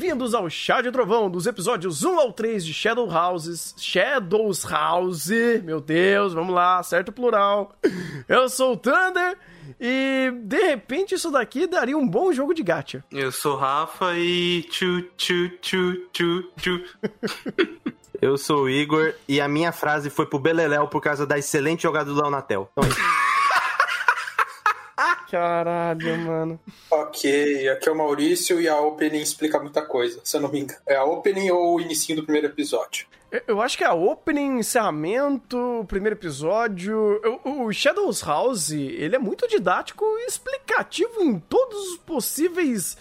Bem-vindos ao Chá de Trovão, dos episódios 1 ao 3 de Shadow Houses. Shadows House, meu Deus, vamos lá, certo plural. Eu sou o Thunder e de repente isso daqui daria um bom jogo de gacha. Eu sou o Rafa e. Tchu, tchu, tchu, tchu, tchu. Eu sou o Igor e a minha frase foi pro Beleléu por causa da excelente jogada do Leonatel. Então, é. Caralho, mano. Ok, aqui é o Maurício e a opening explica muita coisa, se eu não me engano. É a opening ou o inicinho do primeiro episódio? Eu- acho que é a opening, encerramento, o primeiro episódio. O, Shadows House, ele é muito didático e explicativo em todos os possíveis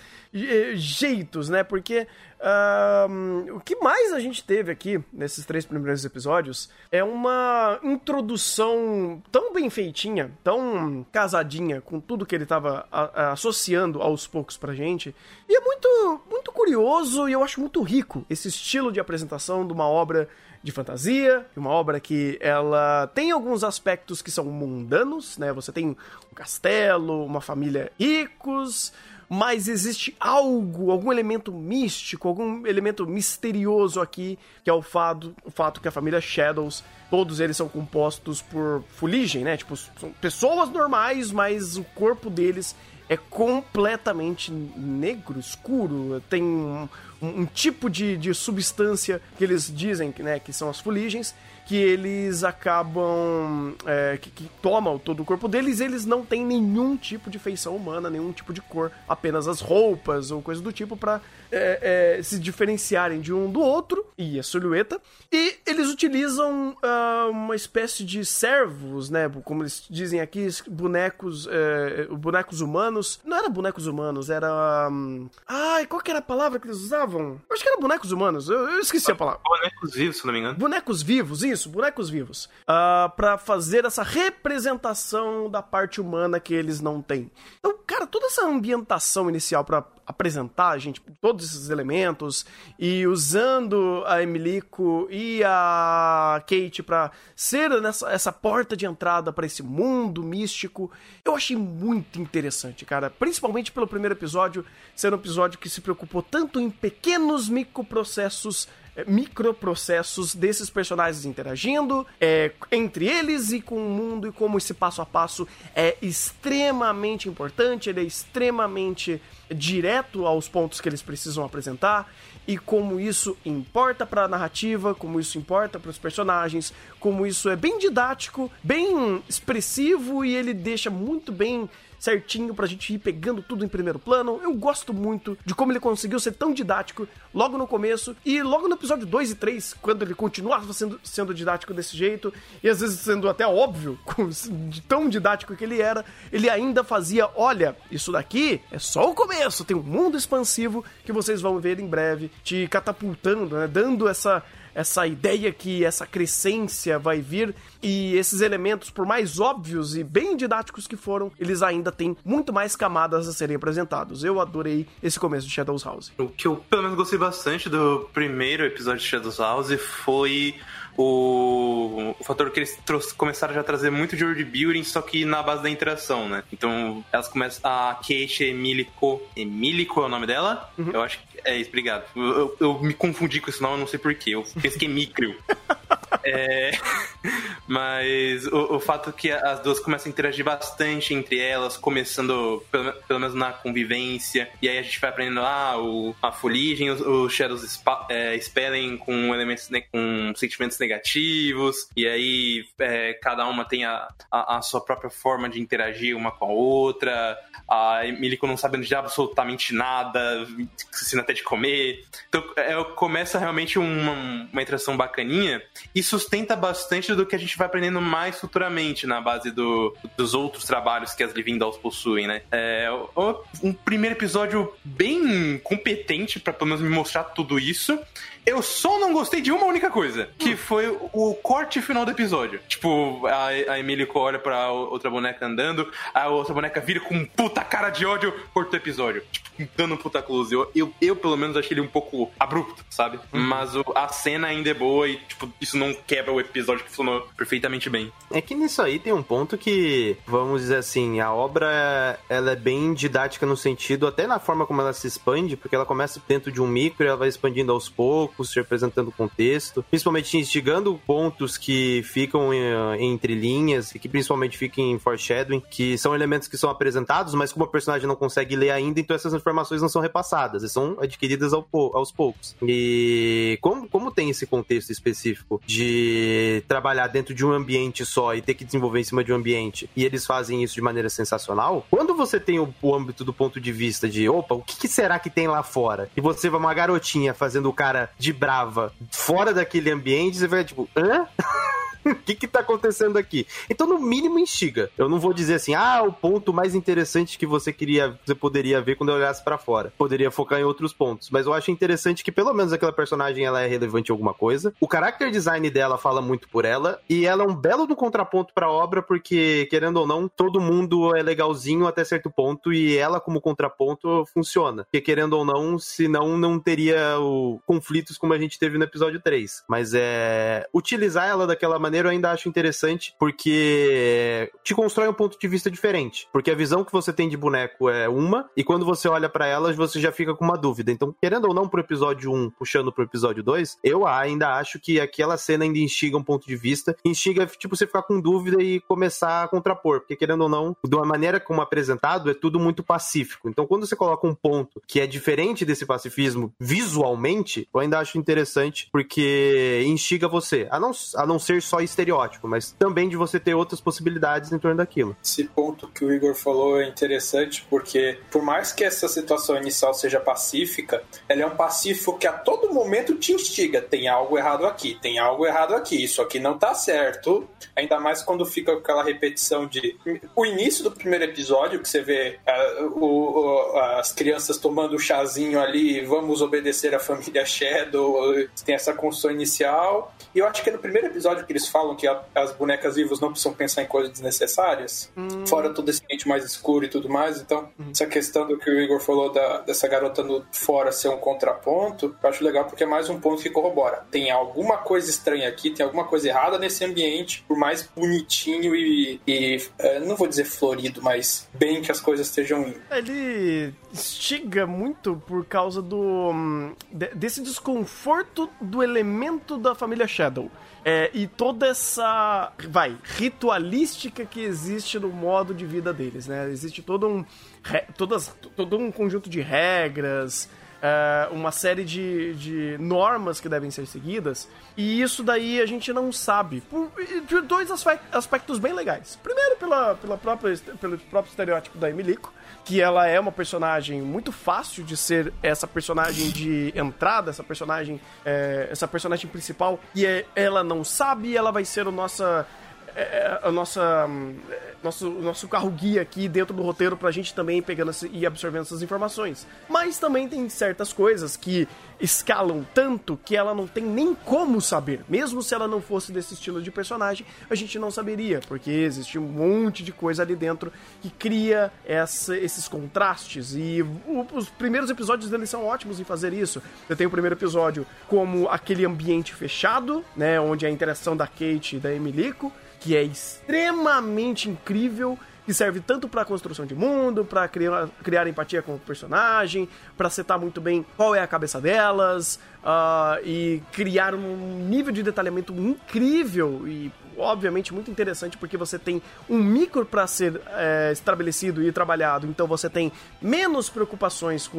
jeitos, né? Porque ahn, o que mais a gente teve aqui nesses três primeiros episódios é uma introdução tão bem feitinha, tão casadinha com tudo que ele tava a- a- associando aos poucos pra gente. E é muito, muito curioso e eu acho muito rico esse estilo de apresentação de uma obra de fantasia, uma obra que ela tem alguns aspectos que são mundanos, né? Você tem um castelo, uma família ricos, mas existe algo, algum elemento místico, algum elemento misterioso aqui, que é o fato, o fato que a família Shadows, todos eles são compostos por fuligem, né? Tipo, são pessoas normais, mas o corpo deles é completamente negro, escuro, tem um, um- um tipo de, de substância que eles dizem né, que são as fuligens, que eles acabam. é, que, que tomam todo o corpo deles, eles não têm nenhum tipo de feição humana, nenhum tipo de cor, apenas as roupas ou coisa do tipo pra é, é, se diferenciarem de um do outro e a silhueta. E eles utilizam ah, uma espécie de servos, né? Como eles dizem aqui, bonecos, é, bonecos humanos. Não era bonecos humanos, era. hum, Ai, qual que era a palavra que eles usavam? Eu acho que era bonecos humanos. Eu, eu esqueci a palavra. Bonecos vivos, se não me engano. Bonecos vivos, isso, bonecos vivos. Ah, pra fazer essa representação da parte humana que eles não têm. Então, cara, toda essa ambientação inicial pra apresentar, gente, todos esses elementos e usando a Emilico e a Kate pra ser nessa, essa porta de entrada pra esse mundo místico, eu achei muito interessante, cara. Principalmente pelo primeiro episódio, ser um episódio que se preocupou tanto em pequenos microprocessos microprocessos desses personagens interagindo é, entre eles e com o mundo e como esse passo a passo é extremamente importante, ele é extremamente direto aos pontos que eles precisam apresentar e como isso importa para a narrativa, como isso importa para os personagens, como isso é bem didático, bem expressivo e ele deixa muito bem certinho pra gente ir pegando tudo em primeiro plano. Eu gosto muito de como ele conseguiu ser tão didático logo no começo e logo no episódio 2 e 3, quando ele continuava sendo, sendo didático desse jeito e às vezes sendo até óbvio, de tão didático que ele era, ele ainda fazia, olha, isso daqui é só o começo, tem um mundo expansivo que vocês vão ver em breve, te catapultando, né, dando essa essa ideia que essa crescência vai vir e esses elementos, por mais óbvios e bem didáticos que foram, eles ainda têm muito mais camadas a serem apresentados. Eu adorei esse começo de Shadows House. O que eu, pelo menos, gostei bastante do primeiro episódio de Shadows House foi o, o fator que eles começaram já a trazer muito de world building, só que na base da interação, né? Então, elas começam. A Kate Emilico. Emilico é o nome dela? Eu acho que é isso, obrigado. Eu, eu- eu me confundi com esse nome, eu não sei porquê. Eu pensei que é Micrio. É, mas o, o fato que as duas começam a interagir bastante entre elas, começando pelo, pelo menos na convivência, e aí a gente vai aprendendo ah, o, a fuligem, os, os Shadows spa, é, com elementos ne- com sentimentos negativos, e aí é, cada uma tem a, a, a sua própria forma de interagir uma com a outra, a Emilico não sabendo de absolutamente nada, esquecendo até de comer. Então é, começa realmente uma, uma interação bacaninha e sustenta bastante do que a gente vai aprendendo mais futuramente na base do, dos outros trabalhos que as Living Dolls possuem, né? É um primeiro episódio bem competente pra pelo menos me mostrar tudo isso. Eu só não gostei de uma única coisa, que foi o corte final do episódio. Tipo, a, a Emily olha pra outra boneca andando, a outra boneca vira com um puta cara de ódio, corta o episódio. Tipo, dando um puta close. Eu, eu, eu, pelo menos, achei ele um pouco abrupto, sabe? Mas o- a cena ainda é boa e, tipo, isso não quebra o episódio que funcionou perfeitamente bem. É que nisso aí tem um ponto que, vamos dizer assim, a obra ela é bem didática no sentido, até na forma como ela se expande, porque ela começa dentro de um micro e ela vai expandindo aos poucos, te apresentando o contexto, principalmente instigando pontos que ficam eh, entre linhas e que principalmente ficam em foreshadowing, que são elementos que são apresentados, mas como a personagem não consegue ler ainda, então essas informações não são repassadas, são adquiridas aos poucos. E como, como tem esse contexto específico de trabalhar dentro de um ambiente só e ter que desenvolver em cima de um ambiente, e eles fazem isso de maneira sensacional, quando você tem o, o âmbito do ponto de vista de, opa, o que, que será que tem lá fora? E você vai uma garotinha fazendo o cara de brava fora daquele ambiente, você vai tipo, hã? o que que tá acontecendo aqui? Então, no mínimo, instiga. Eu não vou dizer assim, ah, o ponto mais interessante que você queria, você poderia ver quando eu olhasse para fora. Poderia focar em outros pontos. Mas eu acho interessante que pelo menos aquela personagem ela é relevante em alguma coisa. O character design dela fala muito por ela. E ela é um belo do contraponto pra obra, porque, querendo ou não, todo mundo é legalzinho até certo ponto. E ela, como contraponto, funciona. Porque, querendo ou não, senão não teria o... conflitos como a gente teve no episódio 3. Mas é. Utilizar ela daquela maneira maneiro eu ainda acho interessante porque te constrói um ponto de vista diferente. Porque a visão que você tem de boneco é uma, e quando você olha para elas, você já fica com uma dúvida. Então, querendo ou não, pro episódio 1, puxando pro episódio 2, eu ainda acho que aquela cena ainda instiga um ponto de vista, instiga, tipo, você ficar com dúvida e começar a contrapor. Porque, querendo ou não, de uma maneira como apresentado, é tudo muito pacífico. Então, quando você coloca um ponto que é diferente desse pacifismo visualmente, eu ainda acho interessante porque instiga você. A não, a não ser só estereótipo, mas também de você ter outras possibilidades em torno daquilo. Esse ponto que o Igor falou é interessante porque, por mais que essa situação inicial seja pacífica, ela é um pacífico que a todo momento te instiga. Tem algo errado aqui, tem algo errado aqui, isso aqui não tá certo. Ainda mais quando fica aquela repetição de. O início do primeiro episódio, que você vê uh, o, as crianças tomando o chazinho ali, vamos obedecer a família Shadow, tem essa construção inicial. E eu acho que no primeiro episódio que eles falam que a, as bonecas vivas não precisam pensar em coisas desnecessárias, hum. fora todo esse ambiente mais escuro e tudo mais. Então, hum. essa questão do que o Igor falou da, dessa garota no fora ser um contraponto, eu acho legal porque é mais um ponto que corrobora. Tem alguma coisa estranha aqui, tem alguma coisa errada nesse ambiente, por mais bonitinho e, e é, não vou dizer florido, mas bem que as coisas estejam indo. Ele instiga muito por causa do hum, desse desconforto do elemento da família Shadow. É, e toda essa, vai, ritualística que existe no modo de vida deles, né? Existe todo um, todas, todo um conjunto de regras, é, uma série de, de normas que devem ser seguidas, e isso daí a gente não sabe, por, por dois aspectos bem legais. Primeiro, pela, pela própria, pelo próprio estereótipo da Emilico, que ela é uma personagem muito fácil de ser essa personagem de entrada, essa personagem, é, essa personagem principal, e é, ela não sabe, ela vai ser o nossa é, é, a nossa nosso, nosso carro guia aqui dentro do roteiro pra gente também pegando e absorvendo essas informações. Mas também tem certas coisas que escalam tanto que ela não tem nem como saber. Mesmo se ela não fosse desse estilo de personagem, a gente não saberia, porque existe um monte de coisa ali dentro que cria essa, esses contrastes. E os primeiros episódios deles são ótimos em fazer isso. Eu tenho o primeiro episódio como aquele ambiente fechado, né, onde a interação da Kate e da Emilico que é extremamente incrível que serve tanto para construção de mundo, para criar, criar empatia com o personagem, para setar muito bem qual é a cabeça delas uh, e criar um nível de detalhamento incrível e obviamente muito interessante porque você tem um micro para ser é, estabelecido e trabalhado, então você tem menos preocupações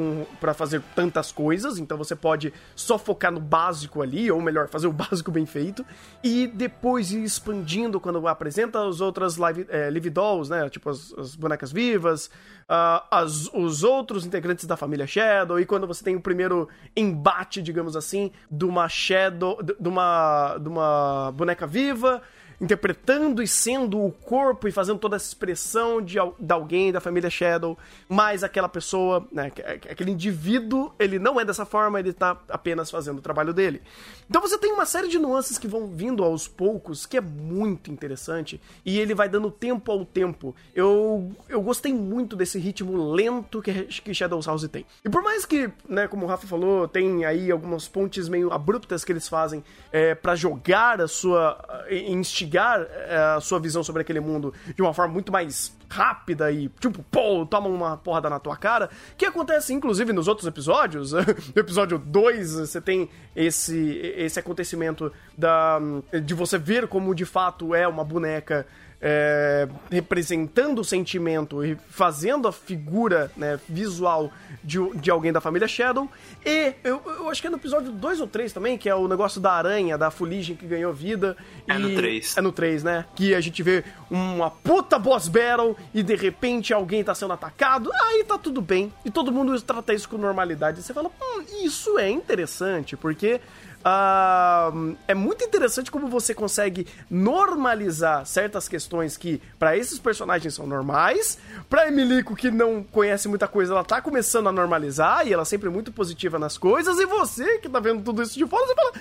para fazer tantas coisas, então você pode só focar no básico ali, ou melhor, fazer o básico bem feito, e depois ir expandindo quando apresenta as outras live, é, live dolls, né, tipo as, as bonecas vivas, uh, as, os outros integrantes da família Shadow, e quando você tem o primeiro embate, digamos assim, de uma Shadow, de uma, de uma boneca viva interpretando e sendo o corpo e fazendo toda essa expressão de, de alguém da família Shadow, mas aquela pessoa, né, aquele indivíduo, ele não é dessa forma, ele tá apenas fazendo o trabalho dele. Então você tem uma série de nuances que vão vindo aos poucos, que é muito interessante, e ele vai dando tempo ao tempo. Eu, eu gostei muito desse ritmo lento que, que Shadows House tem. E por mais que, né, como o Rafa falou, tem aí algumas pontes meio abruptas que eles fazem é, para jogar a sua. instigar é, a sua visão sobre aquele mundo de uma forma muito mais rápida e, tipo, pô, toma uma porrada na tua cara. Que acontece, inclusive, nos outros episódios. no episódio 2, você tem esse, esse acontecimento da, de você ver como de fato é uma boneca é, representando o sentimento e fazendo a figura né, visual de, de alguém da família Shadow. E eu, eu acho que é no episódio 2 ou 3 também, que é o negócio da aranha, da fuligem que ganhou vida. É no 3. É no 3, né? Que a gente vê uma puta boss battle e de repente alguém tá sendo atacado. Aí tá tudo bem. E todo mundo trata isso com normalidade. E você fala, hum, isso é interessante, porque Uh, é muito interessante como você consegue normalizar certas questões que para esses personagens são normais, para Emilico que não conhece muita coisa, ela tá começando a normalizar e ela é sempre muito positiva nas coisas. E você que tá vendo tudo isso de fora, você fala: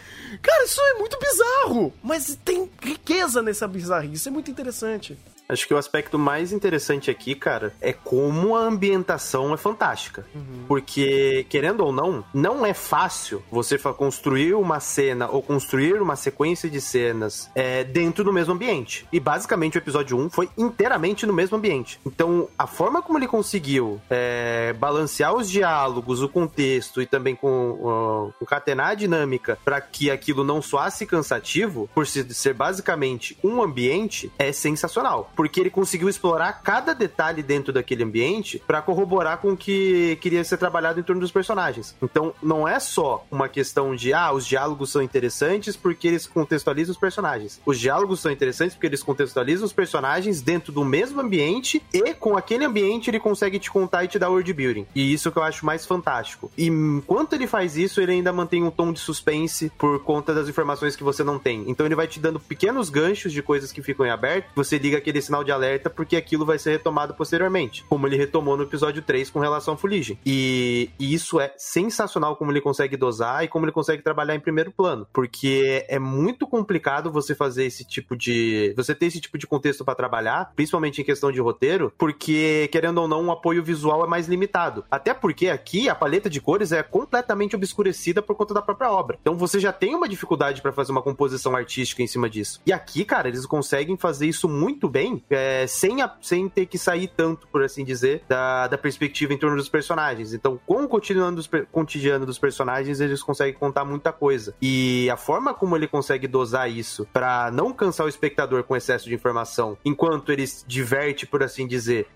"Cara, isso é muito bizarro", mas tem riqueza nessa bizarrice, isso é muito interessante. Acho que o aspecto mais interessante aqui, cara, é como a ambientação é fantástica. Uhum. Porque, querendo ou não, não é fácil você construir uma cena ou construir uma sequência de cenas é, dentro do mesmo ambiente. E basicamente o episódio 1 foi inteiramente no mesmo ambiente. Então, a forma como ele conseguiu é, balancear os diálogos, o contexto e também com, uh, concatenar a dinâmica para que aquilo não soasse cansativo, por ser basicamente um ambiente, é sensacional porque ele conseguiu explorar cada detalhe dentro daquele ambiente para corroborar com o que queria ser trabalhado em torno dos personagens. Então, não é só uma questão de, ah, os diálogos são interessantes porque eles contextualizam os personagens. Os diálogos são interessantes porque eles contextualizam os personagens dentro do mesmo ambiente e com aquele ambiente ele consegue te contar e te dar world building. E isso que eu acho mais fantástico. E enquanto ele faz isso, ele ainda mantém um tom de suspense por conta das informações que você não tem. Então ele vai te dando pequenos ganchos de coisas que ficam em aberto. Você liga aquele sinal de alerta porque aquilo vai ser retomado posteriormente, como ele retomou no episódio 3 com relação à fuligem. E, e isso é sensacional como ele consegue dosar e como ele consegue trabalhar em primeiro plano, porque é muito complicado você fazer esse tipo de. você ter esse tipo de contexto para trabalhar, principalmente em questão de roteiro, porque, querendo ou não, o apoio visual é mais limitado. Até porque aqui a paleta de cores é completamente obscurecida por conta da própria obra. Então você já tem uma dificuldade para fazer uma composição artística em cima disso. E aqui, cara, eles conseguem fazer isso muito bem é, sem, a, sem ter que sair tanto, por assim dizer, da, da perspectiva em torno dos personagens. Então, com o cotidiano dos, cotidiano dos personagens, eles conseguem contar muita coisa. E a forma como ele consegue dosar isso para não cansar o espectador com excesso de informação, enquanto ele diverte, por assim dizer,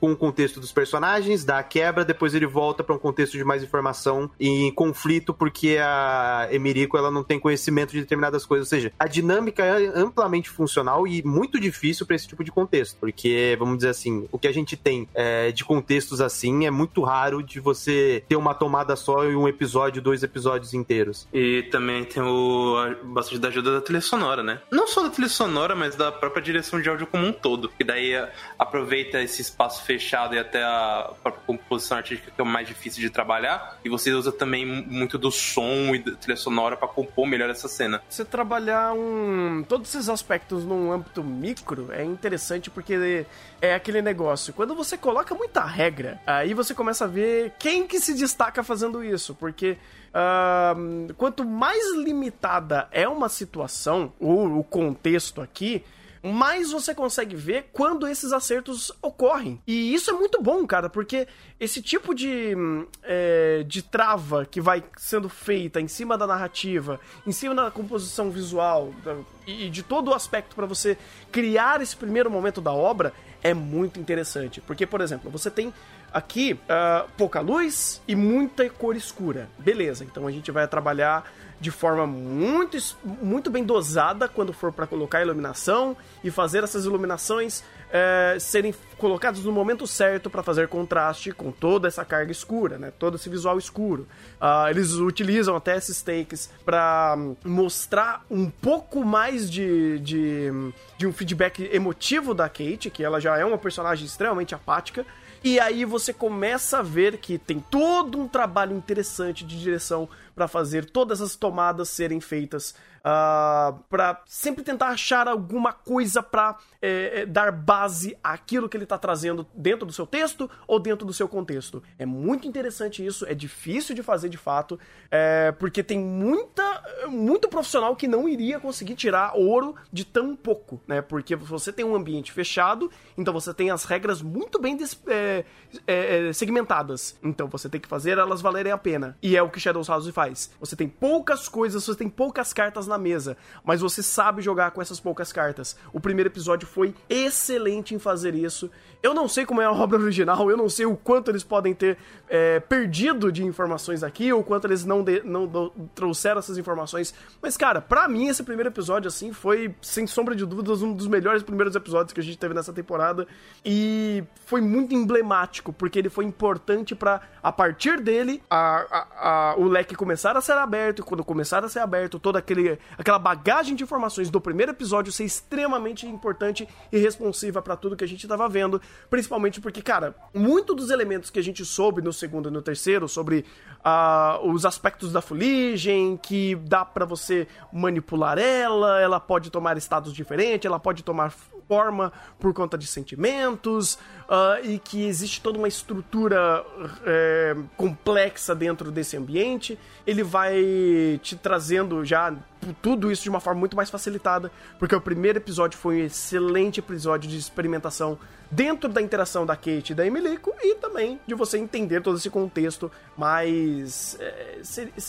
com o contexto dos personagens, dá a quebra, depois ele volta para um contexto de mais informação e conflito, porque a Emirico ela não tem conhecimento de determinadas coisas. Ou seja, a dinâmica é amplamente funcional e muito difícil para esse tipo de contexto, porque, vamos dizer assim, o que a gente tem é, de contextos assim é muito raro de você ter uma tomada só em um episódio, dois episódios inteiros. E também tem o bastante da ajuda da trilha sonora, né? Não só da trilha sonora, mas da própria direção de áudio como um todo. E daí é, aproveita esse espaço fechado e até a própria composição artística que é o mais difícil de trabalhar. E você usa também muito do som e da trilha sonora para compor melhor essa cena. Você trabalhar um todos esses aspectos num âmbito micro é interessante porque é aquele negócio. Quando você coloca muita regra, aí você começa a ver quem que se destaca fazendo isso. Porque uh, quanto mais limitada é uma situação, ou o contexto aqui, mais você consegue ver quando esses acertos ocorrem. E isso é muito bom, cara, porque esse tipo de, é, de trava que vai sendo feita em cima da narrativa, em cima da composição visual da, e de todo o aspecto para você criar esse primeiro momento da obra é muito interessante. Porque, por exemplo, você tem aqui uh, pouca luz e muita cor escura. Beleza, então a gente vai trabalhar de forma muito, muito bem dosada quando for para colocar iluminação e fazer essas iluminações é, serem colocadas no momento certo para fazer contraste com toda essa carga escura, né? Todo esse visual escuro. Uh, eles utilizam até esses takes para mostrar um pouco mais de, de, de um feedback emotivo da Kate, que ela já é uma personagem extremamente apática. E aí você começa a ver que tem todo um trabalho interessante de direção para fazer todas as tomadas serem feitas, uh, ah, para sempre tentar achar alguma coisa para é, é, dar base àquilo que ele está trazendo dentro do seu texto ou dentro do seu contexto. É muito interessante isso, é difícil de fazer de fato, é, porque tem muita, muito profissional que não iria conseguir tirar ouro de tão pouco, né? Porque você tem um ambiente fechado, então você tem as regras muito bem é, é, é, segmentadas, então você tem que fazer elas valerem a pena. E é o que Shadows House faz. Você tem poucas coisas, você tem poucas cartas na mesa, mas você sabe jogar com essas poucas cartas. O primeiro episódio foi excelente em fazer isso. Eu não sei como é a obra original, eu não sei o quanto eles podem ter é, perdido de informações aqui, ou quanto eles não, de, não do, trouxeram essas informações. Mas, cara, para mim esse primeiro episódio, assim, foi, sem sombra de dúvidas, um dos melhores primeiros episódios que a gente teve nessa temporada. E foi muito emblemático, porque ele foi importante para a partir dele, a, a, a, o leque começar a ser aberto, e quando começar a ser aberto, toda aquele, aquela bagagem de informações do primeiro episódio ser extremamente importante e responsiva para tudo que a gente tava vendo Principalmente porque, cara, muito dos elementos que a gente soube no segundo e no terceiro sobre uh, os aspectos da fuligem, que dá para você manipular ela, ela pode tomar estados diferentes, ela pode tomar forma por conta de sentimentos uh, e que existe toda uma estrutura é, complexa dentro desse ambiente. Ele vai te trazendo já tudo isso de uma forma muito mais facilitada, porque o primeiro episódio foi um excelente episódio de experimentação dentro da interação da Kate e da Emilico e também de você entender todo esse contexto mais. É,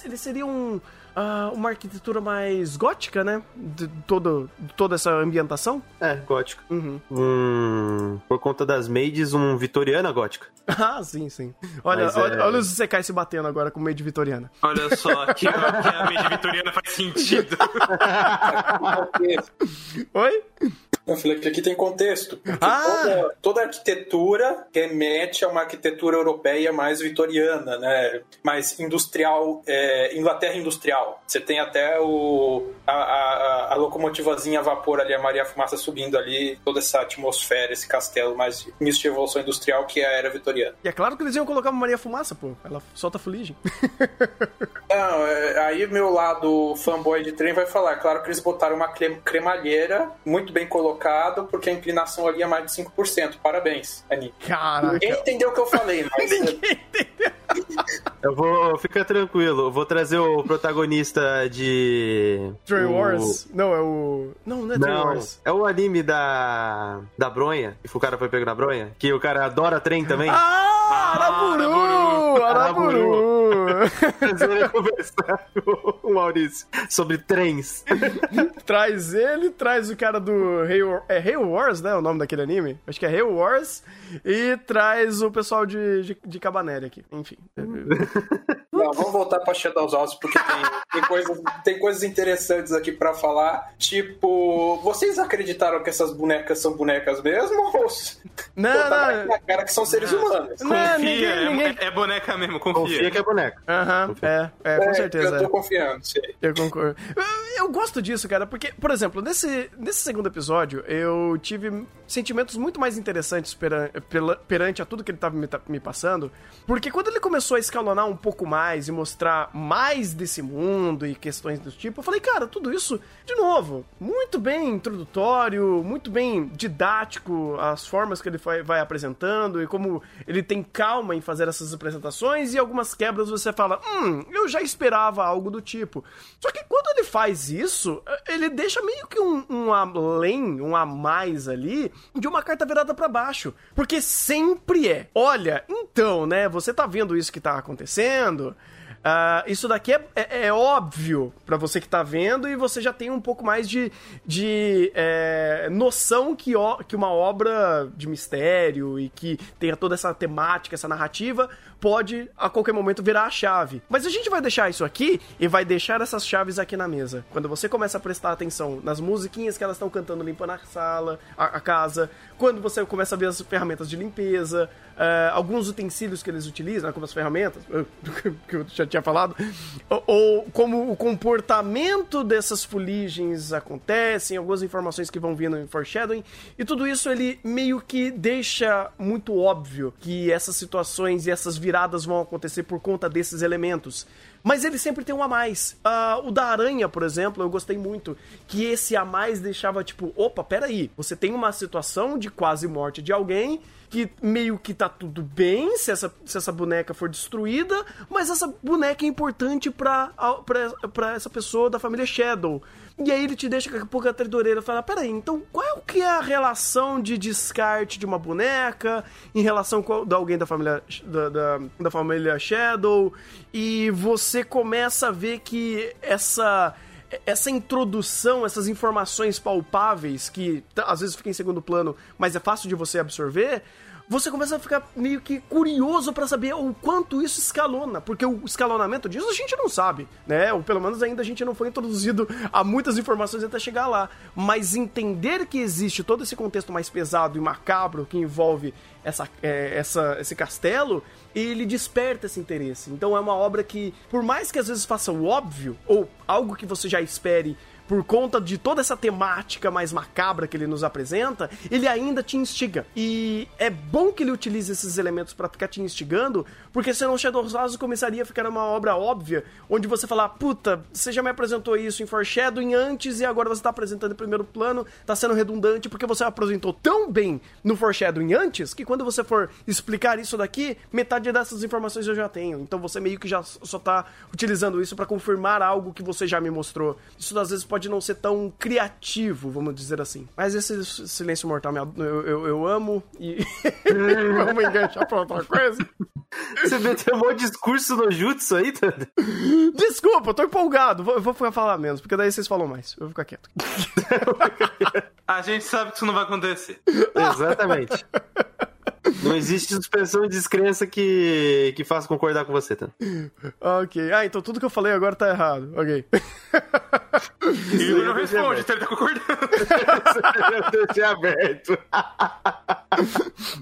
ele seria um uh, uma arquitetura mais gótica, né? De todo, de toda essa ambientação. É, gótica. Uhum. Hum, por conta das maids, um vitoriana gótica. ah, sim, sim. Olha, olha, é... olha os Sekai se batendo agora com maid vitoriana. Olha só, que, que a maid vitoriana faz sentido. Oi? Eu falei que aqui tem contexto. Ah. Toda, toda arquitetura remete a uma arquitetura europeia mais vitoriana, né? Mais industrial, é, Inglaterra industrial. Você tem até o, a, a, a, locomotivazinha a vapor ali, a Maria Fumaça subindo ali, toda essa atmosfera, esse castelo mais misto de evolução industrial que é a era vitoriana. E é claro que eles iam colocar uma Maria Fumaça, pô. Ela solta fuligem. Não, é, aí meu lado fanboy de trem vai falar. Claro que eles botaram uma cremalheira muito bem colocada colocado porque a inclinação ali é mais de 5%. Parabéns, Ani. Caraca. Ninguém entendeu o que eu falei, mas. Ninguém entendeu. Eu vou. Fica tranquilo, eu vou trazer o protagonista de. Train o... Wars? Não, é o. Não, não é Train Wars. É o anime da. Da Bronha. Que o cara foi pego na Bronha. Que o cara adora trem também. Ah! Araburu! Araburu! Araburu. Conversar com o Maurício sobre trens. traz ele, traz o cara do Hail, é Hail Wars, né? O nome daquele anime? Acho que é Hail Wars. E traz o pessoal de, de, de Cabaneri aqui. Enfim. Não, vamos voltar pra Shadows House, porque tem, tem, coisas, tem coisas interessantes aqui pra falar. Tipo, vocês acreditaram que essas bonecas são bonecas mesmo? Ou... Não, Pô, tá não. cara que são seres não. humanos. Não, confia, ninguém, é, ninguém... É, boneca mesmo, confia. Confia que é boneca. Aham, uhum, é, é, com é, certeza. Eu tô confiando, sei. Eu concordo. Eu, eu gosto disso, cara, porque, por exemplo, nesse, nesse segundo episódio, eu tive sentimentos muito mais interessantes peran, perante a tudo que ele estava me, me, passando, porque quando ele começou a escalonar um pouco mais e mostrar mais desse mundo e questões do tipo, eu falei, cara, tudo isso, de novo, muito bem introdutório, muito bem didático, as formas que ele vai, vai apresentando e como ele tem calma em fazer essas apresentações e algumas quebras você fala, hum, eu já esperava algo do tipo. Só que quando ele faz isso, ele deixa meio que um, um além, um a mais ali, de uma carta virada para baixo. Porque sempre é. Olha, então, né, você tá vendo isso que tá acontecendo. Uh, isso daqui é, é, é óbvio para você que tá vendo e você já tem um pouco mais de, de é, noção que, ó, que uma obra de mistério e que tenha toda essa temática, essa narrativa, pode a qualquer momento virar a chave. Mas a gente vai deixar isso aqui e vai deixar essas chaves aqui na mesa. Quando você começa a prestar atenção nas musiquinhas que elas estão cantando limpando a sala, a, a, casa, quando você começa a ver as ferramentas de limpeza, uh, alguns utensílios que eles utilizam, né, como as ferramentas, que eu já tinha falado, ou, ou, como o comportamento dessas fuligens acontecem, algumas informações que vão vindo em foreshadowing, e tudo isso ele meio que deixa muito óbvio que essas situações e essas viradas vão acontecer por conta desses elementos. Mas ele sempre tem um a mais. Uh, o da aranha, por exemplo, eu gostei muito. Que esse a mais deixava tipo: opa, peraí. Você tem uma situação de quase morte de alguém que meio que tá tudo bem se essa, se essa boneca for destruída, mas essa boneca é importante pra, pra, pra essa pessoa da família Shadow. E aí ele te deixa com a pouco atrás da orelha e fala: peraí, então qual é, que é a relação de descarte de uma boneca em relação com de alguém da família, da, da, da família Shadow? E você começa a ver que essa essa introdução, essas informações palpáveis que às vezes ficam em segundo plano, mas é fácil de você absorver, você começa a ficar meio que curioso para saber o quanto isso escalona, porque o escalonamento disso a gente não sabe, né? Ou pelo menos ainda a gente não foi introduzido a muitas informações até chegar lá. Mas entender que existe todo esse contexto mais pesado e macabro que envolve essa, é, essa, esse castelo, ele desperta esse interesse. Então é uma obra que, por mais que às vezes faça o óbvio, ou algo que você já espere por conta de toda essa temática mais macabra que ele nos apresenta, ele ainda te instiga. E é bom que ele utilize esses elementos para ficar te instigando, porque senão Shadow House começaria a ficar uma obra óbvia, onde você falar, puta, você já me apresentou isso em Foreshadowing antes e agora você tá apresentando em primeiro plano, tá sendo redundante porque você apresentou tão bem no Foreshadowing antes, que quando você for explicar isso daqui, metade dessas informações eu já tenho. Então você meio que já só tá utilizando isso para confirmar algo que você já me mostrou. Isso às vezes pode pode não ser tão criativo, vamos dizer assim. Mas esse Silêncio Mortal eu, eu, eu amo e vamos enganchar pra outra coisa. Você meteu um discurso no Jutsu aí, Tanda? Desculpa, eu tô empolgado. Vou, eu vou falar menos, porque daí vocês falam mais. Eu vou ficar quieto. A gente sabe que isso não vai acontecer. Exatamente. Não existe suspensão de descrença que, que faça concordar com você, tá? Ok. Ah, então tudo que eu falei agora tá errado. Ok. E não responde, então ele tá concordando. Deixa aberto.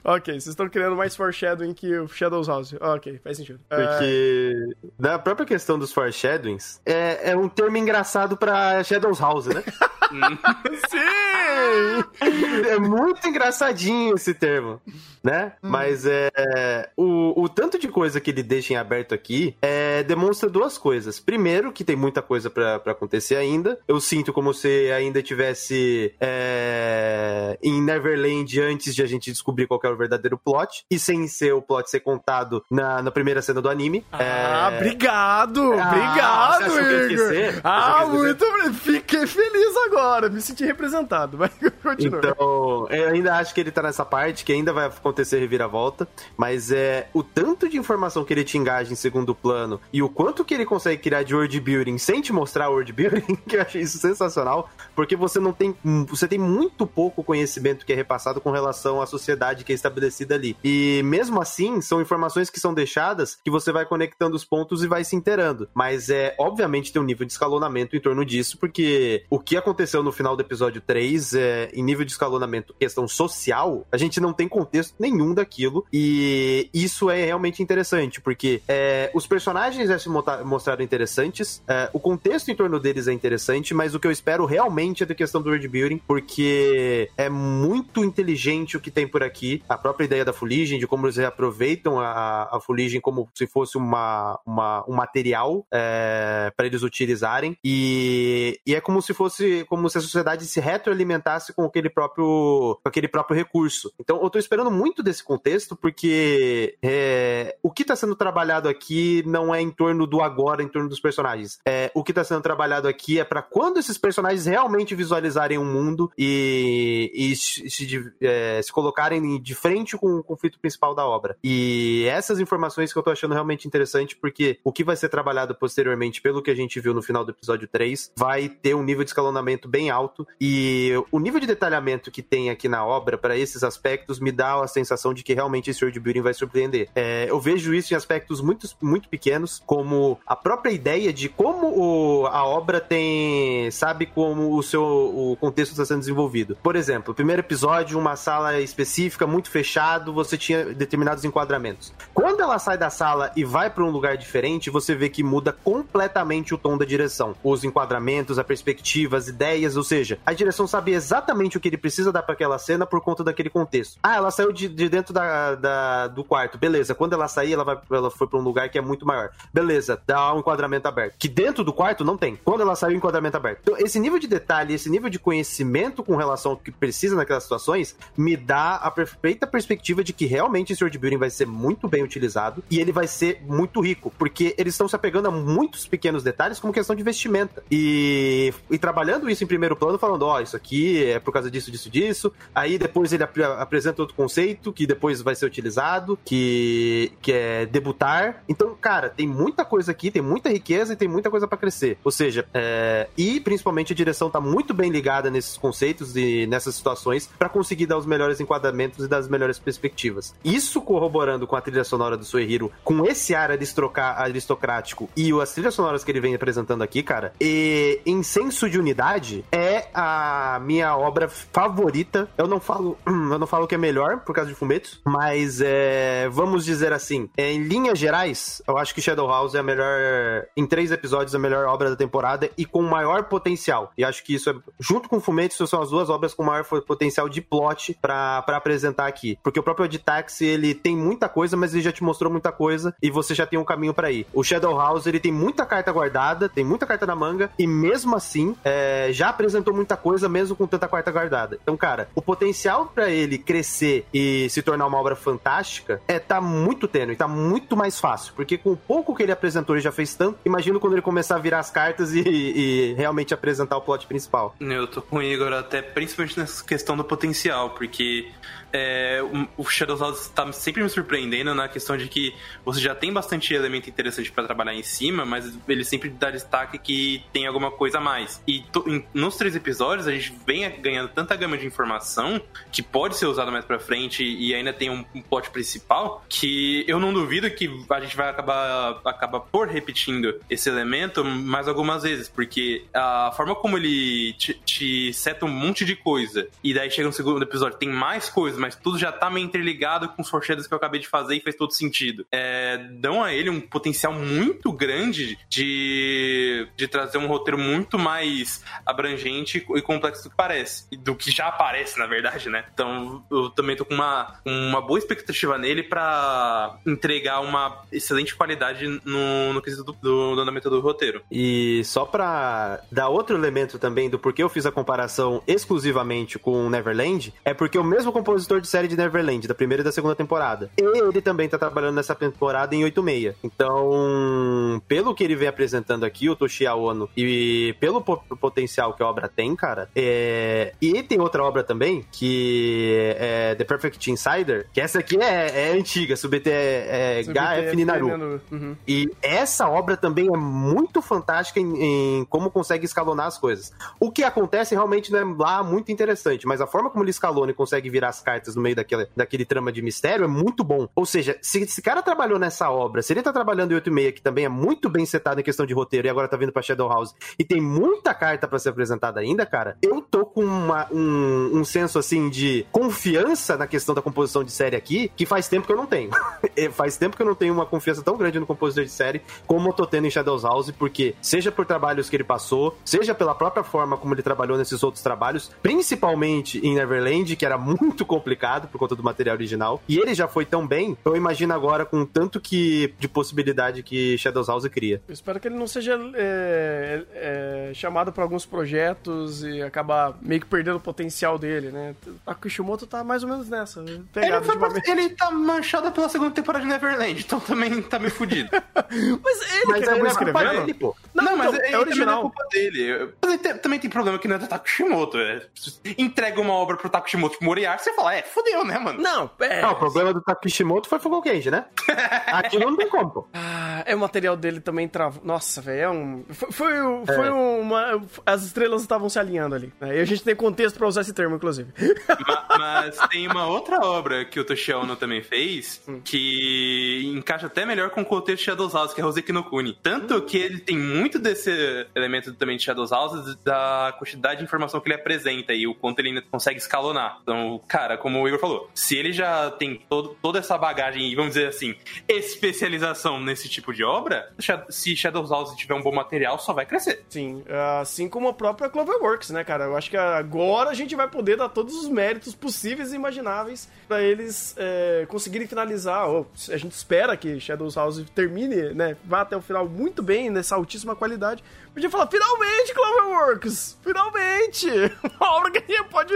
ok, vocês estão criando mais foreshadowing que o Shadows House. Ok, faz sentido. Porque é... da própria questão dos foreshadowings, é, é um termo engraçado pra Shadows House, né? Sim! É muito engraçadinho esse termo, né? Hum. Mas é o, o tanto de coisa que ele deixa em aberto aqui é, demonstra duas coisas. Primeiro, que tem muita coisa para acontecer ainda. Eu sinto como se ainda tivesse é, em Neverland antes de a gente descobrir qual é o verdadeiro plot. E sem ser o plot ser contado na, na primeira cena do anime. Ah, é... obrigado! Ah, obrigado, Igor! Ah, muito obrigado! Fiquei feliz agora, me senti representado. Vai, continua. Então, eu ainda acho que ele tá nessa parte, que ainda vai acontecer reviravolta, mas é o tanto de informação que ele te engaja em segundo plano e o quanto que ele consegue criar de world building sem te mostrar world building, que eu achei isso sensacional, porque você não tem, você tem muito pouco conhecimento que é repassado com relação à sociedade que é estabelecida ali. E mesmo assim, são informações que são deixadas que você vai conectando os pontos e vai se inteirando. Mas é, obviamente, tem um nível de escalonamento em torno disso, porque o que aconteceu no final do episódio 3, é, em nível de escalonamento, questão social, a gente não tem contexto nenhum daquilo. E isso é realmente interessante, porque é, os personagens já se mostraram interessantes, é, o contexto em torno deles é interessante, mas o que eu espero realmente é da questão do world building, porque é muito inteligente o que tem por aqui. A própria ideia da fuligem, de como eles aproveitam a, a fuligem como se fosse uma, uma um material é, para eles utilizarem. E, e é como como se fosse, como se a sociedade se retroalimentasse com aquele próprio, com aquele próprio recurso. Então, eu tô esperando muito desse contexto, porque é, o que tá sendo trabalhado aqui não é em torno do agora, em torno dos personagens. É, o que tá sendo trabalhado aqui é para quando esses personagens realmente visualizarem o um mundo e, e se, é, se colocarem de frente com o conflito principal da obra. E essas informações que eu tô achando realmente interessante, porque o que vai ser trabalhado posteriormente, pelo que a gente viu no final do episódio 3, vai ter um nível de escalonamento bem alto e o nível de detalhamento que tem aqui na obra para esses aspectos me dá a sensação de que realmente esse world building vai surpreender. É, eu vejo isso em aspectos muito, muito pequenos, como a própria ideia de como o, a obra tem, sabe como o seu o contexto está sendo desenvolvido. Por exemplo, primeiro episódio, uma sala específica, muito fechado, você tinha determinados enquadramentos. Quando ela sai da sala e vai para um lugar diferente, você vê que muda completamente o tom da direção. Os enquadramentos, a perspectiva, as ideias, ou seja, a direção sabe exatamente o que ele precisa dar para aquela cena por conta daquele contexto. Ah, ela saiu de, de dentro da, da, do quarto, beleza. Quando ela sair, ela, vai, ela foi para um lugar que é muito maior. Beleza, dá um enquadramento aberto. Que dentro do quarto não tem. Quando ela saiu, enquadramento aberto. Então, esse nível de detalhe, esse nível de conhecimento com relação ao que precisa naquelas situações, me dá a perfeita perspectiva de que realmente esse world building vai ser muito bem utilizado e ele vai ser muito rico, porque eles estão se apegando a muitos pequenos detalhes como questão de vestimenta. E, e trabalhando isso em primeiro plano, falando, ó, oh, isso aqui é por causa disso, disso, disso. Aí depois ele ap apresenta outro conceito que depois vai ser utilizado, que, que é debutar. Então, cara, tem muita coisa aqui, tem muita riqueza e tem muita coisa para crescer. Ou seja, é... e principalmente a direção tá muito bem ligada nesses conceitos e nessas situações para conseguir dar os melhores enquadramentos e das melhores perspectivas. Isso corroborando com a trilha sonora do Suehiro, com esse ar aristocrático e as trilhas sonoras que ele vem apresentando aqui, cara, e em senso de unidade, é a minha obra favorita. Eu não falo, eu não falo que é melhor por causa de Fumetsu, mas é, vamos dizer assim, em linhas gerais, eu acho que Shadow House é a melhor, em três episódios, a melhor obra da temporada e com maior potencial. E acho que isso é, junto com Fumetsu, são as duas obras com maior potencial de plot para apresentar aqui. Porque o próprio Taxi ele tem muita coisa, mas ele já te mostrou muita coisa e você já tem um caminho para ir. O Shadow House, ele tem muita carta guardada, tem muita carta na manga e mesmo assim, é, já apresentou muita coisa mesmo com tanta carta guardada. Então, cara, o potencial para ele crescer e se tornar uma obra fantástica é tá muito tênue, tá muito mais fácil, porque com o pouco que ele apresentou, ele já fez tanto. Imagino quando ele começar a virar as cartas e, e realmente apresentar o plot principal. Eu tô com o Igor até principalmente nessa questão do potencial, porque é, o Shadows House está sempre me surpreendendo na questão de que você já tem bastante elemento interessante para trabalhar em cima, mas ele sempre dá destaque que tem alguma coisa a mais. E to, em, nos três episódios a gente vem ganhando tanta gama de informação que pode ser usada mais para frente e ainda tem um, um plot principal que eu não duvido que a gente vai acabar, acabar por repetindo esse elemento mais algumas vezes, porque a forma como ele te, te seta um monte de coisa e daí chega no segundo episódio tem mais coisas mas tudo já tá meio interligado com os foreshadows que eu acabei de fazer e fez todo sentido. É, dão a ele um potencial muito grande de, de trazer um roteiro muito mais abrangente e complexo do que parece. Do que já aparece, na verdade, né? Então eu também tô com uma, uma boa expectativa nele para entregar uma excelente qualidade no, no quesito do, do, do andamento do roteiro. E só pra dar outro elemento também do porquê eu fiz a comparação exclusivamente com Neverland, é porque o mesmo compositor de série de Neverland, da primeira e da segunda temporada. Ele também tá trabalhando nessa temporada em 86. Então, pelo que ele vem apresentando aqui, o Toshia Ono, e pelo potencial que a obra tem, cara, é... e tem outra obra também, que é The Perfect Insider, que essa aqui é, é antiga, SBT é, é HF Ninaru. Uhum. E essa obra também é muito fantástica em, em, como consegue escalonar as coisas. O que acontece realmente não é lá muito interessante, mas a forma como ele escalona e consegue virar as cartas no meio daquele, daquele trama de mistério é muito bom. Ou seja, se esse cara trabalhou nessa obra, se ele tá trabalhando em 8 e meia, que também é muito bem setado em questão de roteiro, e agora tá vindo pra Shadow House, e tem muita carta para ser apresentada ainda, cara, eu tô com uma, um, um senso, assim, de confiança na questão da composição de série aqui, que faz tempo que eu não tenho. faz tempo que eu não tenho uma confiança tão grande no compositor de série como eu tô tendo em Shadow House, porque seja por trabalhos que ele passou, seja pela própria forma como ele trabalhou nesses outros trabalhos, principalmente em Neverland, que era muito complicado por conta do material original. E ele já foi tão bem, eu imagino agora com tanto que de possibilidade que Shadows House cria. Eu espero que ele não seja é, é, chamado para alguns projetos e acaba meio que perdendo o potencial dele, né? A Kishimoto tá mais ou menos nessa. Né? Ele, foi, ele tá manchado pela segunda temporada de Neverland, então também tá meio fudido. Mas ele Mas que acabou não é culpa escrevendo. dele, pô. Não, mas então, é também não é original. culpa dele. Mas tem- também tem problema que não é do Takishimoto. É. Entrega uma obra pro Takishimoto tipo, Moriarty, você fala, é, fodeu, né, mano? Não, é. Não, o problema do Takishimoto foi Fogo Kenji, né? Aquilo não tem como, pô. Ah, é o material dele também travou. Nossa, velho, é um. Foi, foi, foi uma. As estrelas estavam se alinhando ali. Né? E a gente tem contexto pra usar esse termo, inclusive. Ma- Mas tem uma outra obra que o Toshi Ono também fez que encaixa até melhor com o contexto de Shadows House, que é Hoseki no Kuni. Tanto que ele tem muito desse elemento também de Shadows House, da quantidade de informação que ele apresenta e o quanto ele ainda consegue escalonar. Então, cara, como o Igor falou, se ele já tem todo, toda essa bagagem e, vamos dizer assim, especialização nesse tipo de obra, se Shadows House tiver um bom material, só vai crescer. Sim, assim como a própria Cloverworks, né, cara? Eu acho que agora a gente vai poder dar todos os méritos possíveis e imagináveis pra eles é, conseguirem finalizar. Ou a gente espera que Shadows House termine, né? Vá até o final muito bem, nessa altíssima qualidade. Podia falar, finalmente, Cloverworks! Finalmente! Uma obra que a gente pode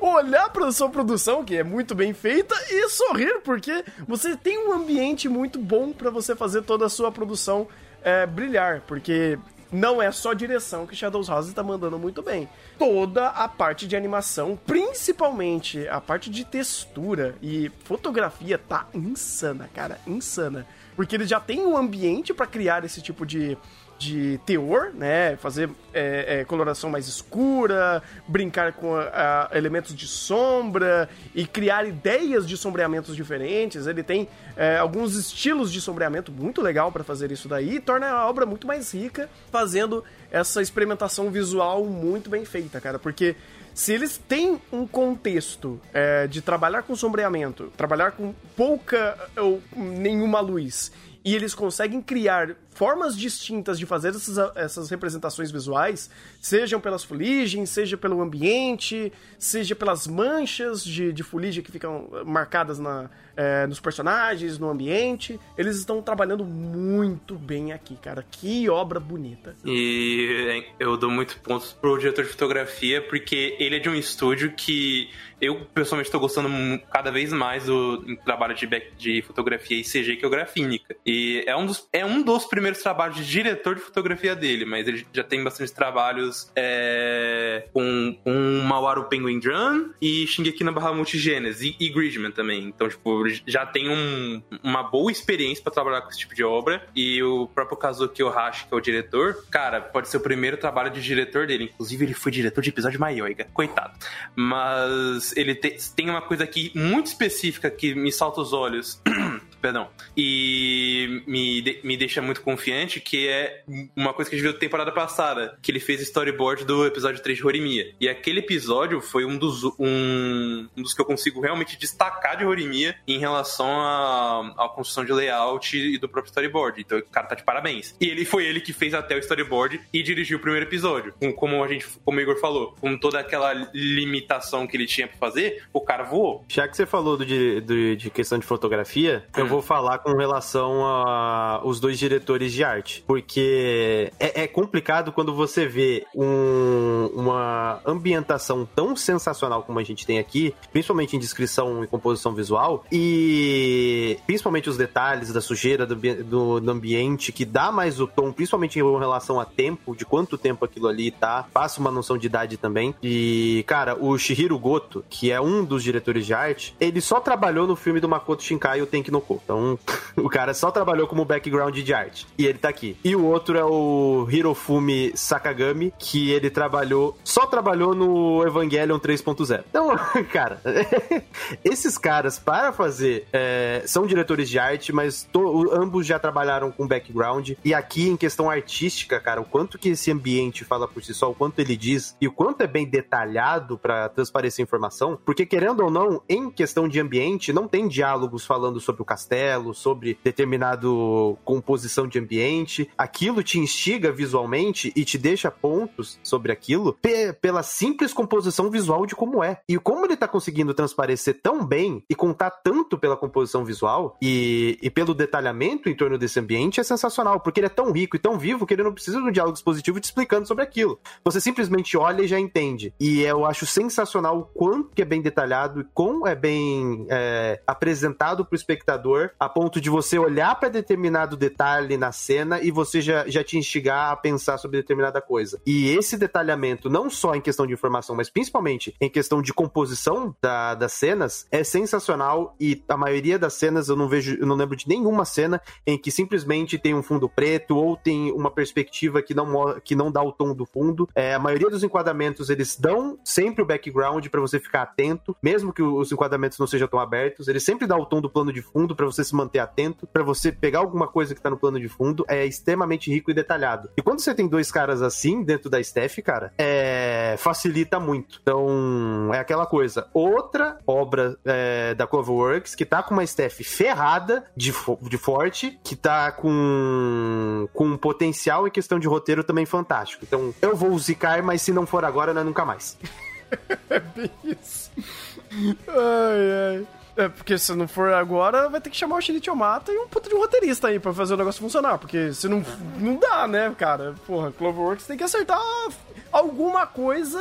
olhar pra sua produção, que é muito bem feita, e sorrir, porque você tem um ambiente muito bom pra você fazer toda a sua produção é, brilhar, porque não é só direção que Shadows House tá mandando muito bem. Toda a parte de animação, principalmente a parte de textura e fotografia, tá insana, cara, insana. Porque eles já têm um ambiente pra criar esse tipo de, de teor, né? Fazer é, é, coloração mais escura, brincar com a- a elementos de sombra e criar ideias de sombreamentos diferentes. Ele tem é, alguns estilos de sombreamento muito legal para fazer isso daí e torna a obra muito mais rica, fazendo essa experimentação visual muito bem feita, cara. Porque se eles têm um contexto é, de trabalhar com sombreamento, trabalhar com pouca ou nenhuma luz, e eles conseguem criar formas distintas de fazer essas, essas representações visuais, sejam pelas fuligens, seja pelo ambiente, seja pelas manchas de, de fuligem que ficam marcadas na, é, nos personagens, no ambiente. Eles estão trabalhando muito bem aqui, cara. Que obra bonita. E eu dou muito pontos pro diretor de fotografia, porque ele é de um estúdio que eu pessoalmente estou gostando cada vez mais do trabalho de, de fotografia e CG, que é o Grafínica. E é um, dos, é um dos primeiros trabalhos de diretor de fotografia dele, mas ele já tem bastante trabalhos é, com, com Mawaru Penguin Drum e Shingeki no Bahamut Genesis, e, e Gridman também. Então, tipo, já tem um- uma boa experiência para trabalhar com esse tipo de obra. E o próprio Kazuki Ohashi, que é o diretor, cara, pode ser o primeiro trabalho de diretor dele. Inclusive, ele foi diretor de episódio Maioiga. Coitado. Mas ele te- tem uma coisa aqui muito específica que me salta os olhos. Perdão. E me, de- me deixa muito confiante, que é uma coisa que a gente viu temporada passada, que ele fez storyboard do episódio 3 de Horimiya. E aquele episódio foi um dos, um, um dos que eu consigo realmente destacar de Horimiya em relação à, construção de layout e do próprio storyboard. Então o cara tá de parabéns. E ele foi ele que fez até o storyboard e dirigiu o primeiro episódio. Com- Como a gente, como o Igor falou, com toda aquela limitação que ele tinha pra fazer, o cara voou. Já que você falou do, di- do- de questão de fotografia, eu vou falar com relação a os dois diretores de arte. Porque é, é complicado quando você vê um- uma ambientação tão sensacional como a gente tem aqui, principalmente em descrição e composição visual, e principalmente os detalhes da sujeira do, do- do ambiente, que dá mais o tom, principalmente em relação a tempo, de quanto tempo aquilo ali tá, passa uma noção de idade também. E, cara, o Shihiro Goto, que é um dos diretores de arte, ele só trabalhou no filme do Makoto Shinkai, o Tenki no Ko. Então, o cara só trabalhou como background de arte. E ele tá aqui. E o outro é o Hirofumi Sakagami, que ele trabalhou, só trabalhou no Evangelion 3.0. Então, cara, esses caras, para fazer, é, são diretores de arte, mas to- ambos já trabalharam com background. E aqui, em questão artística, cara, o quanto que esse ambiente fala por si só, o quanto ele diz e o quanto é bem detalhado para transparecer informação, porque querendo ou não, em questão de ambiente, não tem diálogos falando sobre o castelo castelo, sobre determinado composição de ambiente. Aquilo te instiga visualmente e te deixa pontos sobre aquilo pela simples composição visual de como é. E como ele tá conseguindo transparecer tão bem e contar tanto pela composição visual e, e pelo detalhamento em torno desse ambiente é sensacional, porque ele é tão rico e tão vivo que ele não precisa de um diálogo expositivo te explicando sobre aquilo. Você simplesmente olha e já entende. E eu acho sensacional o quanto que é bem detalhado e como é bem é, apresentado pro espectador, a ponto de você olhar para determinado detalhe na cena e você já, já te instigar a pensar sobre determinada coisa. E esse detalhamento, não só em questão de informação, mas principalmente em questão de composição da, das cenas, é sensacional. E a maioria das cenas eu não vejo, eu não lembro de nenhuma cena em que simplesmente tem um fundo preto ou tem uma perspectiva que não, que não dá o tom do fundo. É, a maioria dos enquadramentos eles dão sempre o background para você ficar atento, mesmo que os enquadramentos não sejam tão abertos. Ele sempre dá o tom do plano de fundo para você se manter atento, para você pegar alguma coisa que tá no plano de fundo. É extremamente rico e detalhado. E quando você tem dois caras assim dentro da Steph, cara, é, facilita muito. Então, é aquela coisa. Outra obra é, da Cloverworks que tá com uma Steph ferrada de, de forte, que tá com, com um potencial em questão de roteiro também fantástico. Então, eu vou zicar, mas se não for agora, não é nunca mais. é bem isso. Ai, ai. É, porque se não for agora, vai ter que chamar o Shinichi Omata e um puto de um roteirista aí pra fazer o negócio funcionar. Porque se não, não dá, né, cara? Porra, Cloverworks tem que acertar alguma coisa,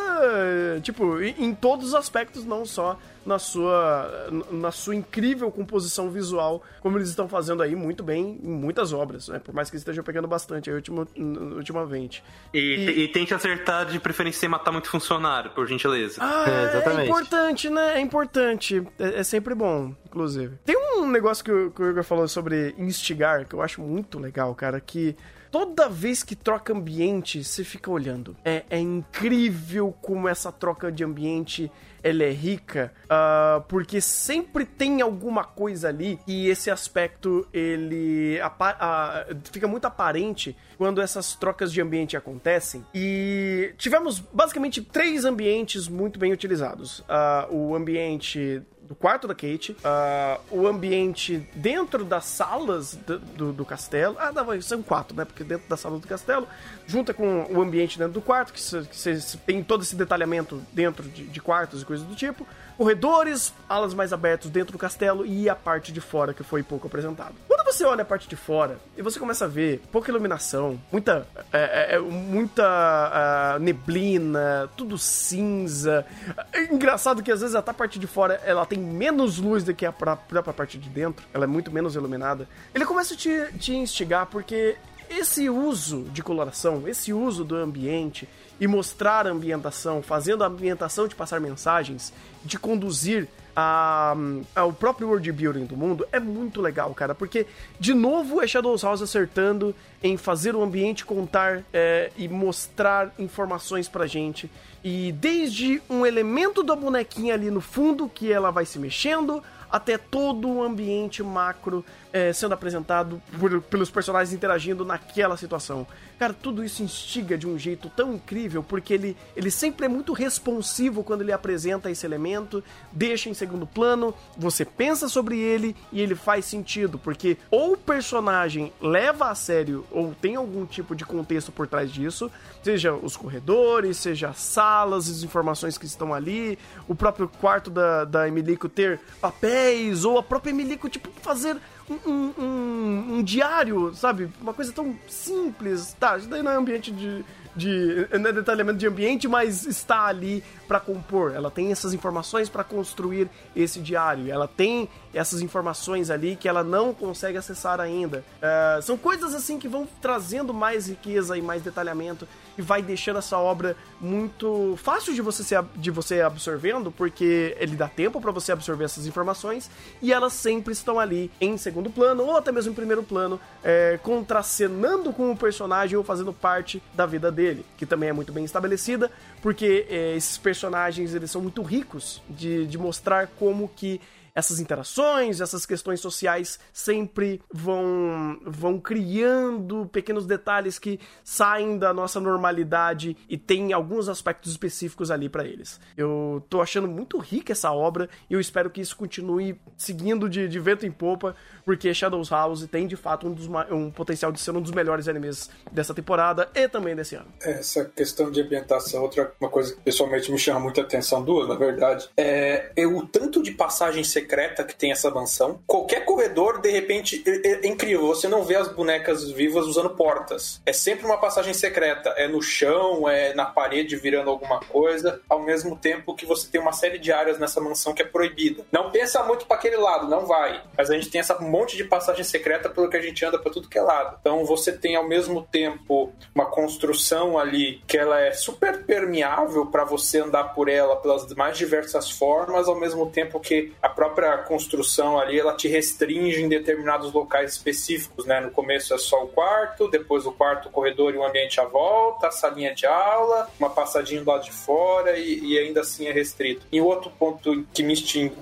tipo, em todos os aspectos, não só na sua, na sua incrível composição visual, como eles estão fazendo aí muito bem em muitas obras, né? Por mais que eles estejam pegando bastante aí ultimo, ultimamente. E, e, e tente acertar de preferência sem matar muito funcionário, por gentileza. Ah, é, exatamente. é importante, né? É importante. É, é, sempre bom, inclusive. Tem um negócio que o, que o Igor falou sobre instigar, que eu acho muito legal, cara, que toda vez que troca ambiente, você fica olhando. É, é incrível como essa troca de ambiente ela é rica, uh, porque sempre tem alguma coisa ali e esse aspecto ele uh, fica muito aparente quando essas trocas de ambiente acontecem. E tivemos basicamente três ambientes muito bem utilizados: uh, o ambiente do quarto da Kate, uh, o ambiente dentro das salas do, do, do castelo. Ah, não, são quatro, né? Porque dentro da sala do castelo, junta com o ambiente dentro do quarto, que você tem todo esse detalhamento dentro de, de quartos e coisas do tipo corredores, alas mais abertas dentro do castelo e a parte de fora que foi pouco apresentado. Quando você olha a parte de fora e você começa a ver pouca iluminação, muita, é, é, é muita uh, neblina, tudo cinza. É engraçado que às vezes até a parte de fora ela tem menos luz do que a própria parte de dentro, ela é muito menos iluminada. Ele começa a te, te instigar porque esse uso de coloração, esse uso do ambiente e mostrar a ambientação, fazendo a ambientação de passar mensagens, de conduzir a, ao próprio world building do mundo é muito legal, cara, porque de novo é Shadows House acertando em fazer o ambiente contar é, e mostrar informações pra gente. E desde um elemento da bonequinha ali no fundo que ela vai se mexendo, até todo o ambiente macro é, sendo apresentado por, pelos personagens interagindo naquela situação. Cara, tudo isso instiga de um jeito tão incrível, porque ele, ele sempre é muito responsivo quando ele apresenta esse elemento, deixa em segundo plano, você pensa sobre ele e ele faz sentido, porque ou o personagem leva a sério ou tem algum tipo de contexto por trás disso, seja os corredores, seja as salas, as informações que estão ali, o próprio quarto da, da Emilico ter papéis, ou a própria Emilico, tipo, fazer um, um, um, diário, sabe? Uma coisa tão simples. Tá, isso daí não é ambiente de. de não é detalhamento de ambiente, mas está ali para compor. Ela tem essas informações para construir esse diário. Ela tem essas informações ali que ela não consegue acessar ainda. Uh, são coisas assim que vão trazendo mais riqueza e mais detalhamento e vai deixando essa obra muito fácil de você, ser, de você absorvendo, porque ele dá tempo para você absorver essas informações e elas sempre estão ali em segundo plano ou até mesmo em primeiro plano, é, contracenando com o personagem ou fazendo parte da vida dele, que também é muito bem estabelecida, porque é, esses personagens eles são muito ricos de, de mostrar como que essas interações, essas questões sociais sempre vão, vão criando pequenos detalhes que saem da nossa normalidade e tem alguns aspectos específicos ali para eles. Eu tô achando muito rica essa obra e eu espero que isso continue seguindo de, de vento em popa, porque Shadows House tem de fato um, dos, um potencial de ser um dos melhores animes dessa temporada e também desse ano. Essa questão de ambientação, outra uma coisa que pessoalmente me chama muita atenção, duas na verdade, é, é o tanto de passagem secreta que tem essa mansão. Qualquer corredor, de repente, é, é incrível, você não vê as bonecas vivas usando portas. É sempre uma passagem secreta, é no chão, é na parede virando alguma coisa, ao mesmo tempo que você tem uma série de áreas nessa mansão que é proibida. Não pensa muito para aquele lado, não vai. Mas a gente tem essa monte de passagem secreta pelo que a gente anda para tudo que é lado. Então você tem ao mesmo tempo uma construção ali que ela é super permeável para você andar por ela pelas mais diversas formas, ao mesmo tempo que a própria construção ali ela te restringe em determinados locais específicos, né? No começo é só o quarto, depois o quarto, o corredor e o ambiente à volta, a salinha de aula, uma passadinha do lado de fora e, e ainda assim é restrito. E outro ponto que me,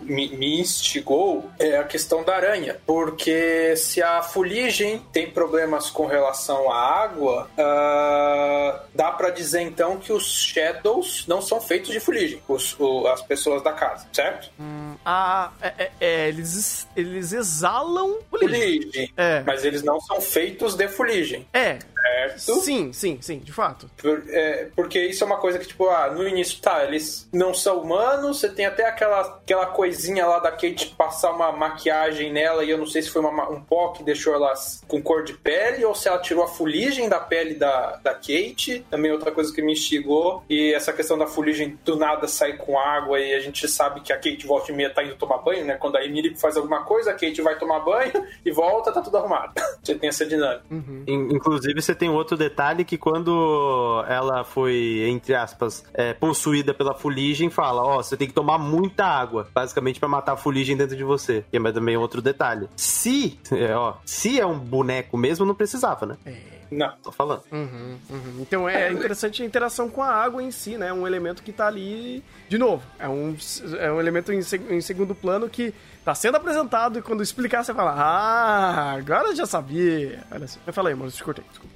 me, instigou é a questão da aranha, porque se a fuligem tem problemas com relação à água, uh, dá para dizer então que os shadows não são feitos de fuligem, os, o, as pessoas da casa, certo? Hum, ah, é, é, é, eles, eles exalam fuligem. fuligem. É. Mas eles não são feitos de fuligem. É. Certo? Sim, sim, sim, de fato. Por, é, porque isso é uma coisa que, tipo, ah, no início, tá, eles não são humanos, você tem até aquela, aquela coisinha lá da Kate passar uma maquiagem nela, e eu não sei se foi uma, um pó que deixou ela com cor de pele, ou se ela tirou a fuligem da pele da, da Kate, também outra coisa que me instigou, e essa questão da fuligem do nada sair com água, e a gente sabe que a Kate volta e meia tá indo tomar banho, né? Quando a Emily faz alguma coisa, a Kate vai tomar banho e volta, tá tudo arrumado. você tem essa dinâmica. Uhum. Inclusive, você tem outro detalhe que quando ela foi, entre aspas, é, possuída pela fuligem, fala, ó, oh, você tem que tomar muita água, basicamente para matar a fuligem dentro de você. E é também outro detalhe. Se, é, ó, se é um boneco mesmo, não precisava, né? É. Não. Tô falando. Uhum, uhum. Então é interessante a interação com a água em si, né? Um elemento que tá ali. De novo, é um, é um elemento em, em segundo plano que tá sendo apresentado e quando explicar você fala, ah, agora eu já sabia. Olha assim. Eu falei, mano, te cortei, desculpa.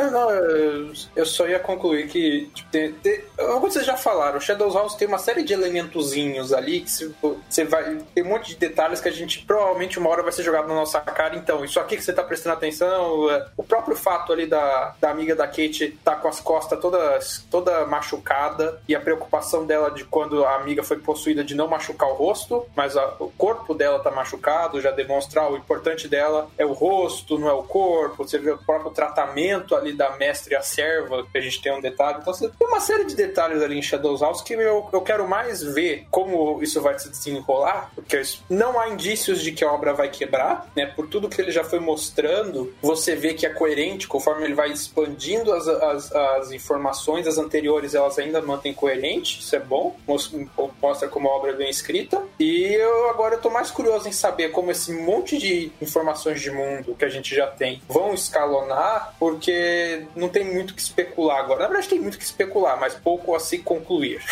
Ah, não, eu, só ia concluir que, tipo, tem, tem, como vocês já falaram, Shadows House tem uma série de elementozinhos ali que você vai. Tem um monte de detalhes que a gente provavelmente uma hora vai ser jogado na nossa cara. Então, isso aqui que você tá prestando atenção, é, o próprio fato ali da, da amiga da Kate tá com as costas todas toda machucada e a preocupação dela de quando a amiga foi possuída de não machucar o rosto, mas a, o corpo dela tá machucado, já demonstrar o importante dela é o rosto, não é o corpo. Você vê o próprio tratamento ali da mestre a serva, que a gente tem um detalhe. Então você tem uma série de detalhes ali em Shadows House que eu, eu quero mais ver como isso vai se desenrolar, porque não há indícios de que a obra vai quebrar, né? Por tudo que ele já foi mostrando, você vê que é coerente conforme ele vai expandindo as, as, as informações, as anteriores elas ainda mantêm coerente, isso é bom, mostra como a obra é bem escrita. E eu agora eu tô mais curioso em saber como esse monte de informações de mundo que a gente já tem vão escalonar, porque não tem muito que especular agora. Na verdade, tem muito que especular, mas pouco a se concluir.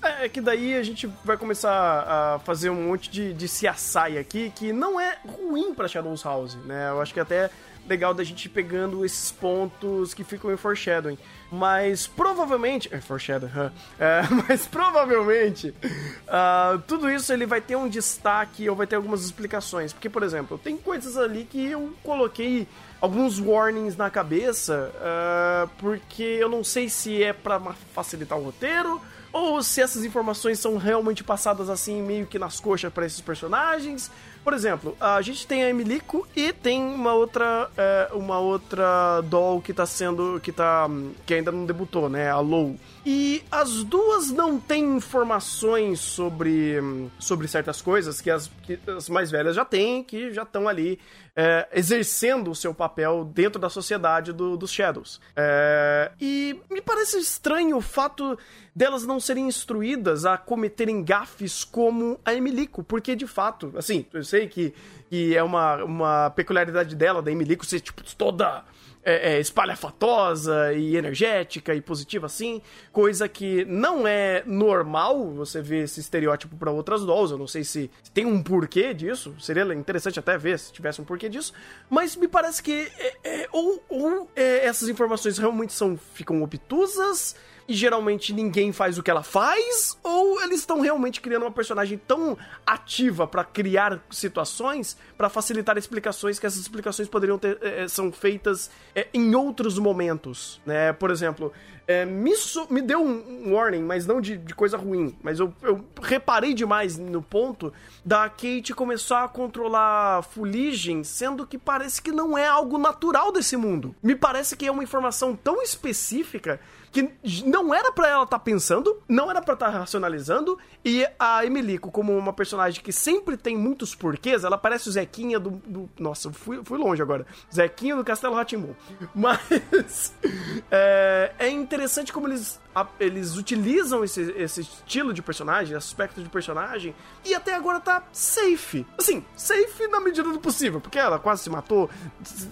É que daí a gente vai começar a fazer um monte de, de CSI aqui que não é ruim para Shadows House, né? Eu acho que até legal da gente pegando esses pontos que ficam em foreshadowing. Mas provavelmente. É, foreshadowing, huh? é, mas provavelmente uh, tudo isso ele vai ter um destaque ou vai ter algumas explicações. Porque, por exemplo, tem coisas ali que eu coloquei alguns warnings na cabeça, uh, porque eu não sei se é para facilitar o roteiro ou se essas informações são realmente passadas assim meio que nas coxas para esses personagens. Por exemplo, a gente tem a Emilico e tem uma outra é, uma outra doll que tá sendo que tá que ainda não debutou, né, a Low. E as duas não têm informações sobre, sobre certas coisas que as, que as mais velhas já têm, que já estão ali é, exercendo o seu papel dentro da sociedade do, dos Shadows. É, e me parece estranho o fato delas não serem instruídas a cometerem gafes como a Emilico, porque de fato, assim, eu sei que, que é uma, uma peculiaridade dela, da Emilico ser tipo toda é, é, espalhafatosa e energética e positiva assim, coisa que não é normal você ver esse estereótipo para outras dolls. Eu não sei se tem um porquê disso, seria interessante até ver se tivesse um porquê disso, mas me parece que é, é, ou, ou é, essas informações realmente são ficam obtusas e geralmente ninguém faz o que ela faz, ou eles estão realmente criando uma personagem tão ativa para criar situações para facilitar explicações que essas explicações poderiam ter é, são feitas é, em outros momentos, né? Por exemplo, é, me, so, me deu um, warning, mas não de, de coisa ruim. Mas eu, eu, reparei demais no ponto da Kate começar a controlar fuligem, sendo que parece que não é algo natural desse mundo. Me parece que é uma informação tão específica que não era para ela estar tá pensando, não era para estar tá racionalizando, e a Emilico, como uma personagem que sempre tem muitos porquês, ela parece o Zequinha do. do nossa, fui, fui longe agora. Zequinha do Castelo Ratimbu. Mas é, é interessante como eles eles utilizam esse, esse estilo de personagem, aspecto de personagem, e até agora tá safe. Assim, safe na medida do possível, porque ela quase se matou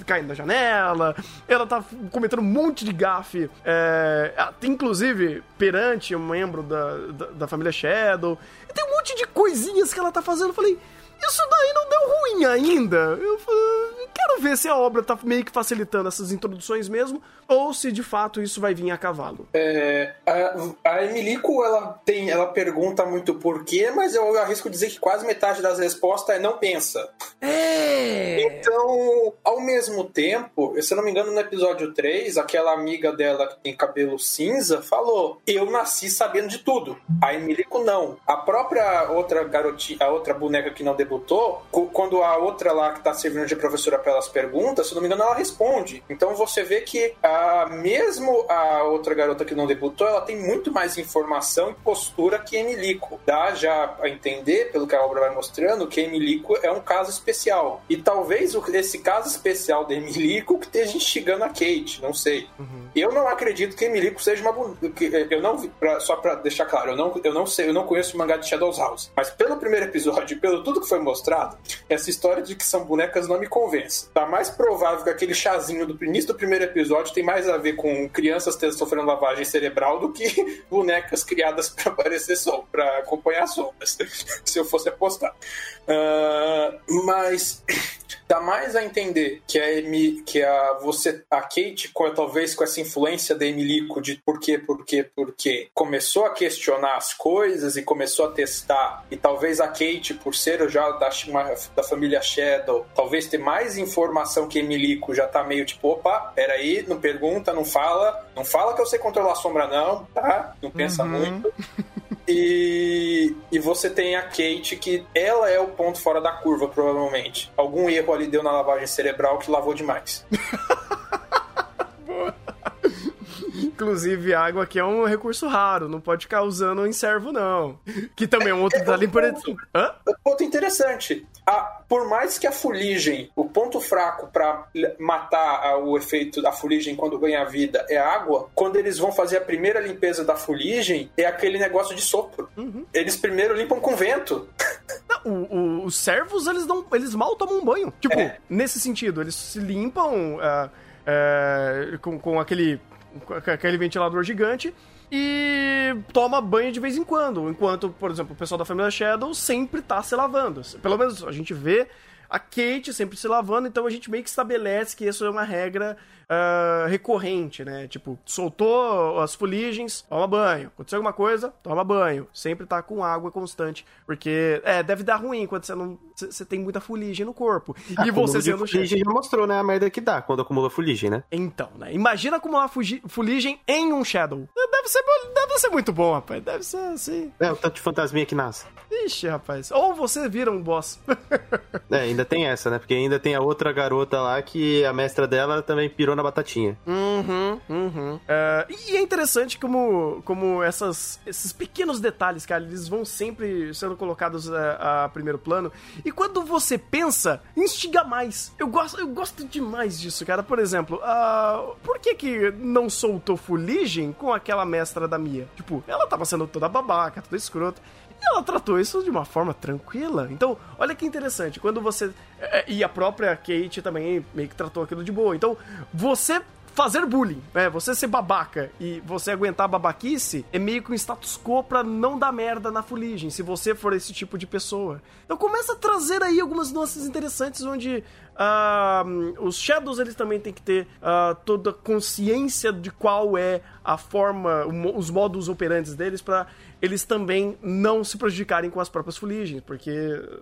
caindo da janela, ela tá cometendo um monte de gafe, é, inclusive perante um membro da, da, da família Shadow. E tem um monte de coisinhas que ela tá fazendo. Eu falei, isso daí não deu ruim ainda. Eu quero ver se a obra tá meio que facilitando essas introduções mesmo, ou se de fato isso vai vir a cavalo. É, a, a Emilico, ela tem, ela pergunta muito por quê, mas eu arrisco dizer que quase metade das respostas é não pensa. É. Então, ao mesmo tempo, se eu não me engano, no episódio 3, aquela amiga dela que tem cabelo cinza falou: Eu nasci sabendo de tudo. A Emilico não. A própria outra garotinha, a outra boneca que não debutou, quando a outra lá que tá servindo de professora para elas perguntas, se não me engano, ela responde. Então você vê que a, mesmo a outra garota que não debutou, ela tem muito mais informação e postura que Emilico. Dá já a entender, pelo que a obra vai mostrando, que Emilico é um caso especial. E talvez esse caso especial de Emilico que esteja instigando a Kate, não sei. Uhum. Eu não acredito que Emilico seja uma. Eu não pra, só pra deixar claro, eu não, eu não sei, eu não conheço o mangá de Shadows House. Mas pelo primeiro episódio, pelo tudo que foi mostrado, essa história de que são bonecas não me convence. Tá mais provável que aquele chazinho do início do primeiro episódio tem mais a ver com crianças sofrendo lavagem cerebral do que bonecas criadas para parecer sol, para acompanhar sombras, se eu fosse apostar. Uh, mas dá mais a entender que a, Emi, que a você a Kate com, talvez com essa influência da Emilico de por quê, por quê, por quê, começou a questionar as coisas e começou a testar e talvez a Kate por ser já da, da família Shadow, talvez ter mais informação que Emilico já tá meio tipo, opa, peraí, não pergunta, não fala, não fala que eu sei controlar a sombra não, tá? Não pensa uhum. muito. E, e você tem a Kate, que ela é o ponto fora da curva, provavelmente. Algum erro ali deu na lavagem cerebral que lavou demais. Inclusive, água aqui é um recurso raro, não pode ficar usando em servo, não. Que também é um outro detalhe importante. Hã? Ponto interessante. Por mais que a fuligem, o ponto fraco para matar o efeito da fuligem quando ganha vida é água, quando eles vão fazer a primeira limpeza da fuligem, é aquele negócio de sopro. Uhum. Eles primeiro limpam com vento. Não, o, o, os servos, eles, não, eles mal tomam banho. Tipo, é. nesse sentido, eles se limpam. Uh, uh, com, com aquele aquele ventilador gigante e toma banho de vez em quando. Enquanto, por exemplo, o pessoal da família Shadow sempre tá se lavando. Pelo menos a gente vê a Kate sempre se lavando, então a gente meio que estabelece que isso é uma regra uh, recorrente, né? Tipo, soltou as fuligens, toma banho. Aconteceu alguma coisa, toma banho. Sempre tá com água constante. Porque, é, deve dar ruim quando você não. Você tem muita fuligem no corpo. e você sendo fuligem já mostrou, né? A merda que dá quando acumula fuligem, né? Então, né? Imagina acumular fuligem em um Shadow. Deve ser, deve ser muito bom, rapaz. Deve ser assim. É, o tanto de fantasminha que nasce. Ixi, rapaz. Ou você vira um boss. é, ainda tem essa, né? Porque ainda tem a outra garota lá que a mestra dela também pirou na batatinha. Uhum, uhum. Uh, e é interessante como, como essas, esses pequenos detalhes, cara, eles vão sempre sendo colocados a, a primeiro plano. E quando você pensa, instiga mais. Eu gosto, eu gosto demais disso, cara. Por exemplo, uh, por que que não soltou fuligem com aquela mestra da Mia? Tipo, ela tava sendo toda babaca, toda escrota. E ela tratou isso de uma forma tranquila. Então, olha que interessante. Quando você. É, e a própria Kate também meio que tratou aquilo de boa. Então, você fazer bullying, é, você ser babaca e você aguentar babaquice é meio que um status quo pra não dar merda na fuligem, se você for esse tipo de pessoa. Então começa a trazer aí algumas nuances interessantes onde uh, os Shadows eles também têm que ter uh, toda consciência de qual é a forma, os modos operantes deles para eles também não se prejudicarem com as próprias fuligens, porque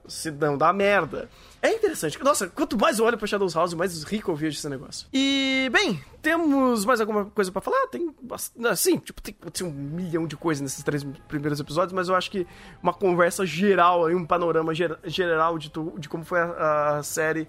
se não dá merda. É interessante. Nossa, quanto mais eu olho pra Shadows House, mais rico eu vejo esse negócio. E, bem, temos mais alguma coisa para falar? Tem bastante. Assim, tipo, tem, tem um milhão de coisas nesses três primeiros episódios, mas eu acho que uma conversa geral, um panorama ger, geral de, tu, de como foi a, a série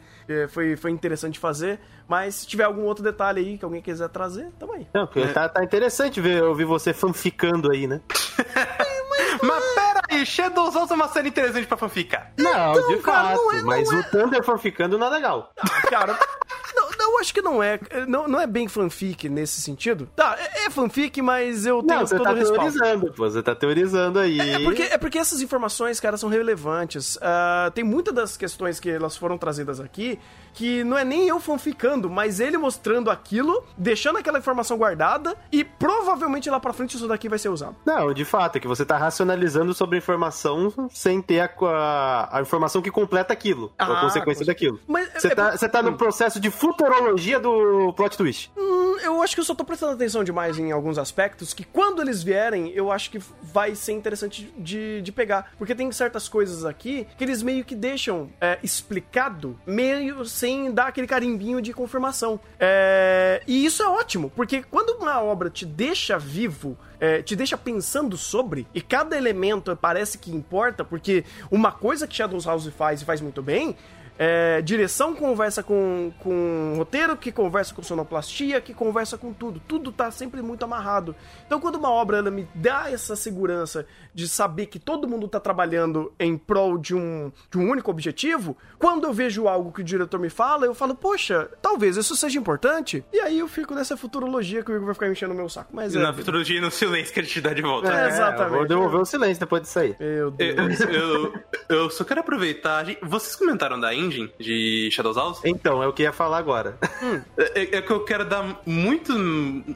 foi, foi interessante de fazer. Mas se tiver algum outro detalhe aí que alguém quiser trazer, tamo aí. Não, é. tá, tá interessante ver, ouvir você fanficando aí, né? Mas pera aí, Shadows é uma série interessante pra fanficar. Não, então, de cara, fato, não é, não mas é... o Thunder fanficando não é legal. Ah, cara, não, eu acho que não é. Não, não é bem fanfic nesse sentido. Tá, é, é fanfic, mas eu tenho não, você todo tá o respaldo. teorizando, pô, você tá teorizando aí. É, é, porque, é porque essas informações, cara, são relevantes. Uh, tem muitas das questões que elas foram trazidas aqui que não é nem eu fanficando, mas ele mostrando aquilo, deixando aquela informação guardada e provavelmente lá pra frente isso daqui vai ser usado. Não, de fato, é que você tá racionalizando sobre informação sem ter a, a, a informação que completa aquilo, ah, a consequência daquilo. Você é, tá, você tá no hum. processo de futurologia do plot twist. Hum, eu acho que eu só tô prestando atenção demais em alguns aspectos que quando eles vierem, eu acho que vai ser interessante de, de pegar. Porque tem certas coisas aqui que eles meio que deixam é, explicado, meio sem sem dar aquele carimbinho de confirmação. É... E isso é ótimo, porque quando uma obra te deixa vivo, é, te deixa pensando sobre, e cada elemento parece que importa, porque uma coisa que Shadows House faz e faz muito bem é, direção conversa com, com roteiro, que conversa com sonoplastia, que conversa com tudo. Tudo tá sempre muito amarrado. Então, quando uma obra ela me dá essa segurança de saber que todo mundo tá trabalhando em prol de um, de um único objetivo, quando eu vejo algo que o diretor me fala, eu falo, poxa, talvez isso seja importante. E aí eu fico nessa futurologia que o Igor vai ficar enchendo o meu saco. Mas é, Na futurologia e no silêncio que ele te dá de volta. É, exatamente. vou devolver o silêncio depois disso aí. Meu Deus. Eu, eu, eu só quero aproveitar. Vocês comentaram da engine de Shadows House? Então, é o que ia falar agora. Hum. É, é, que eu quero dar muito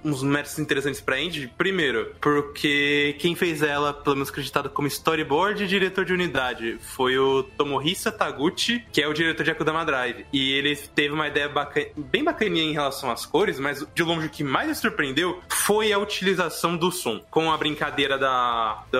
uns méritos interessantes pra engine. Primeiro, porque quem fez ela, pelo menos acreditado como storyboard e diretor de unidade, foi o Tomohisa Taguchi, que é o diretor de Akudama Drive. E ele teve uma ideia bacana, bem bacaninha em relação às cores, mas de longe o que mais me surpreendeu foi a utilização do som, com a brincadeira da, da,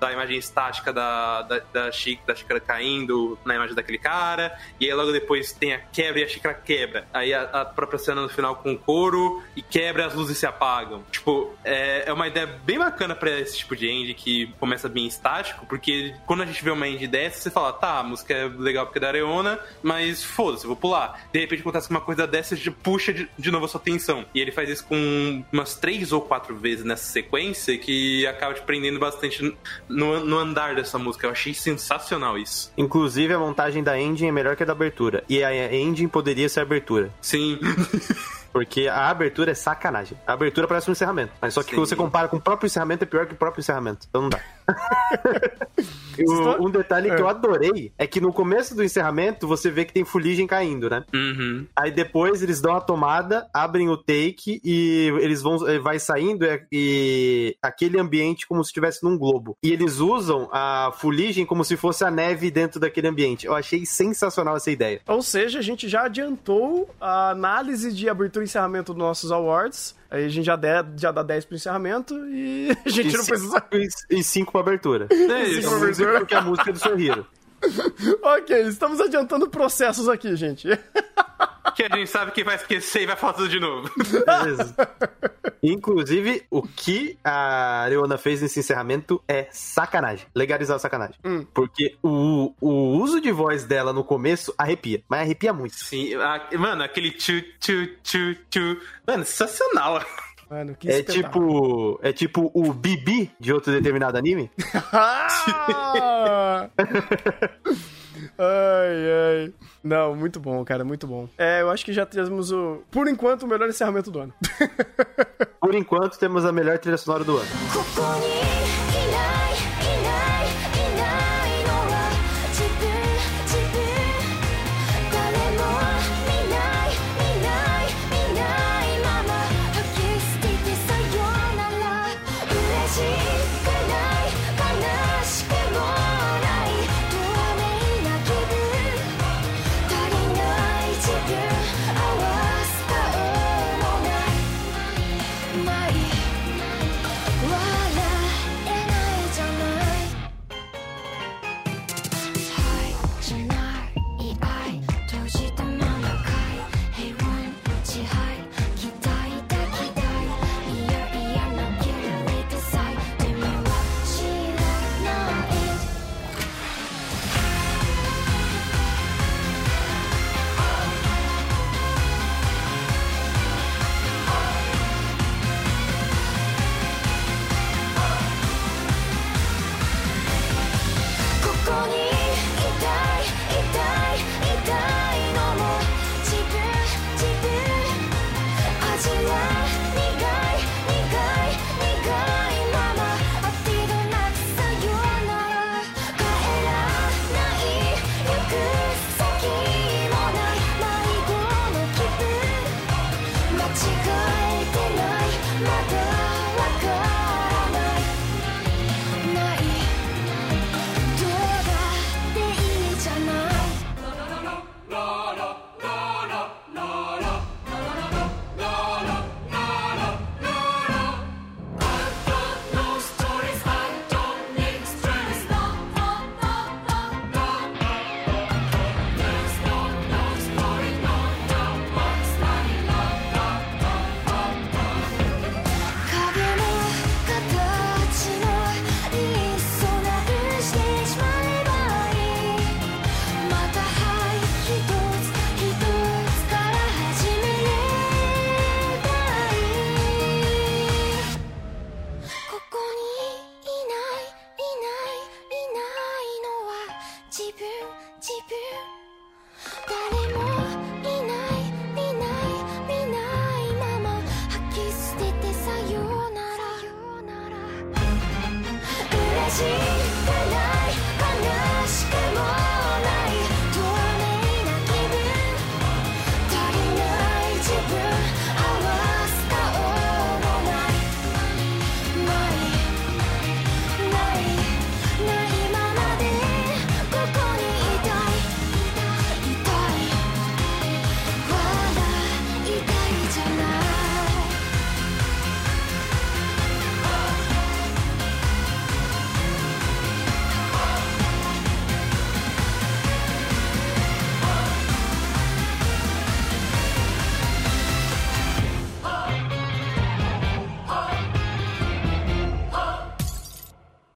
da imagem estática da, da, da, da xícara caindo na imagem daquele cara, e aí logo depois tem a quebra e a xícara quebra. Aí a, a própria cena no final com o couro e quebra as luzes se apagam. Tipo, é, é uma ideia bem bacana para esse tipo de end que começa bem estático, porque quando a gente vê uma end dessa, você fala, tá, a música é legal porque é da Areona, mas foda-se, vou pular. De repente acontece uma coisa dessa e puxa de, de novo a sua atenção. E ele faz isso com umas três ou quatro vezes nessa sequência que acaba te prendendo bastante no, no andar dessa música. Eu achei sensacional isso. Inclusive, a montagem da engine é melhor a da abertura. E a engine poderia ser a abertura. Sim. Porque a abertura é sacanagem. A abertura parece um encerramento. Mas só que Sim. quando você compara com o próprio encerramento, é pior que o próprio encerramento. Então não dá. O, um detalhe que eu é. adorei é que no começo do encerramento você vê que tem fuligem caindo, né? Uhum. Aí depois eles dão a tomada, abrem o take e eles vão eh, vai saindo e, e aquele ambiente como se estivesse num globo. E eles usam a fuligem como se fosse a neve dentro daquele ambiente. Eu achei sensacional essa ideia. Ou seja, a gente já adiantou a análise de abertura e encerramento dos nossos awards. Aí a gente já, der, já dá 10 pro encerramento e a gente e não precisa. E 5 pra abertura. É isso. Pra abertura. Porque a música é do Sorriro. ok, estamos adiantando processos aqui, gente. que a gente sabe que vai esquecer e vai falar tudo de novo. Beleza. Inclusive, o que a Leona fez nesse encerramento é sacanagem. Legalizar a sacanagem. Hum. Porque o, o uso de voz dela no começo arrepia. Mas arrepia muito. Sim, a, mano, aquele tchu, tchu, tchu, tchu. Mano, sensacional. Mano, que é tipo, é tipo o Bibi de outro determinado anime? Ah! ai, ai. Não, muito bom, cara, muito bom. É, eu acho que já temos o, por enquanto, o melhor encerramento do ano. por enquanto, temos a melhor trilha sonora do ano.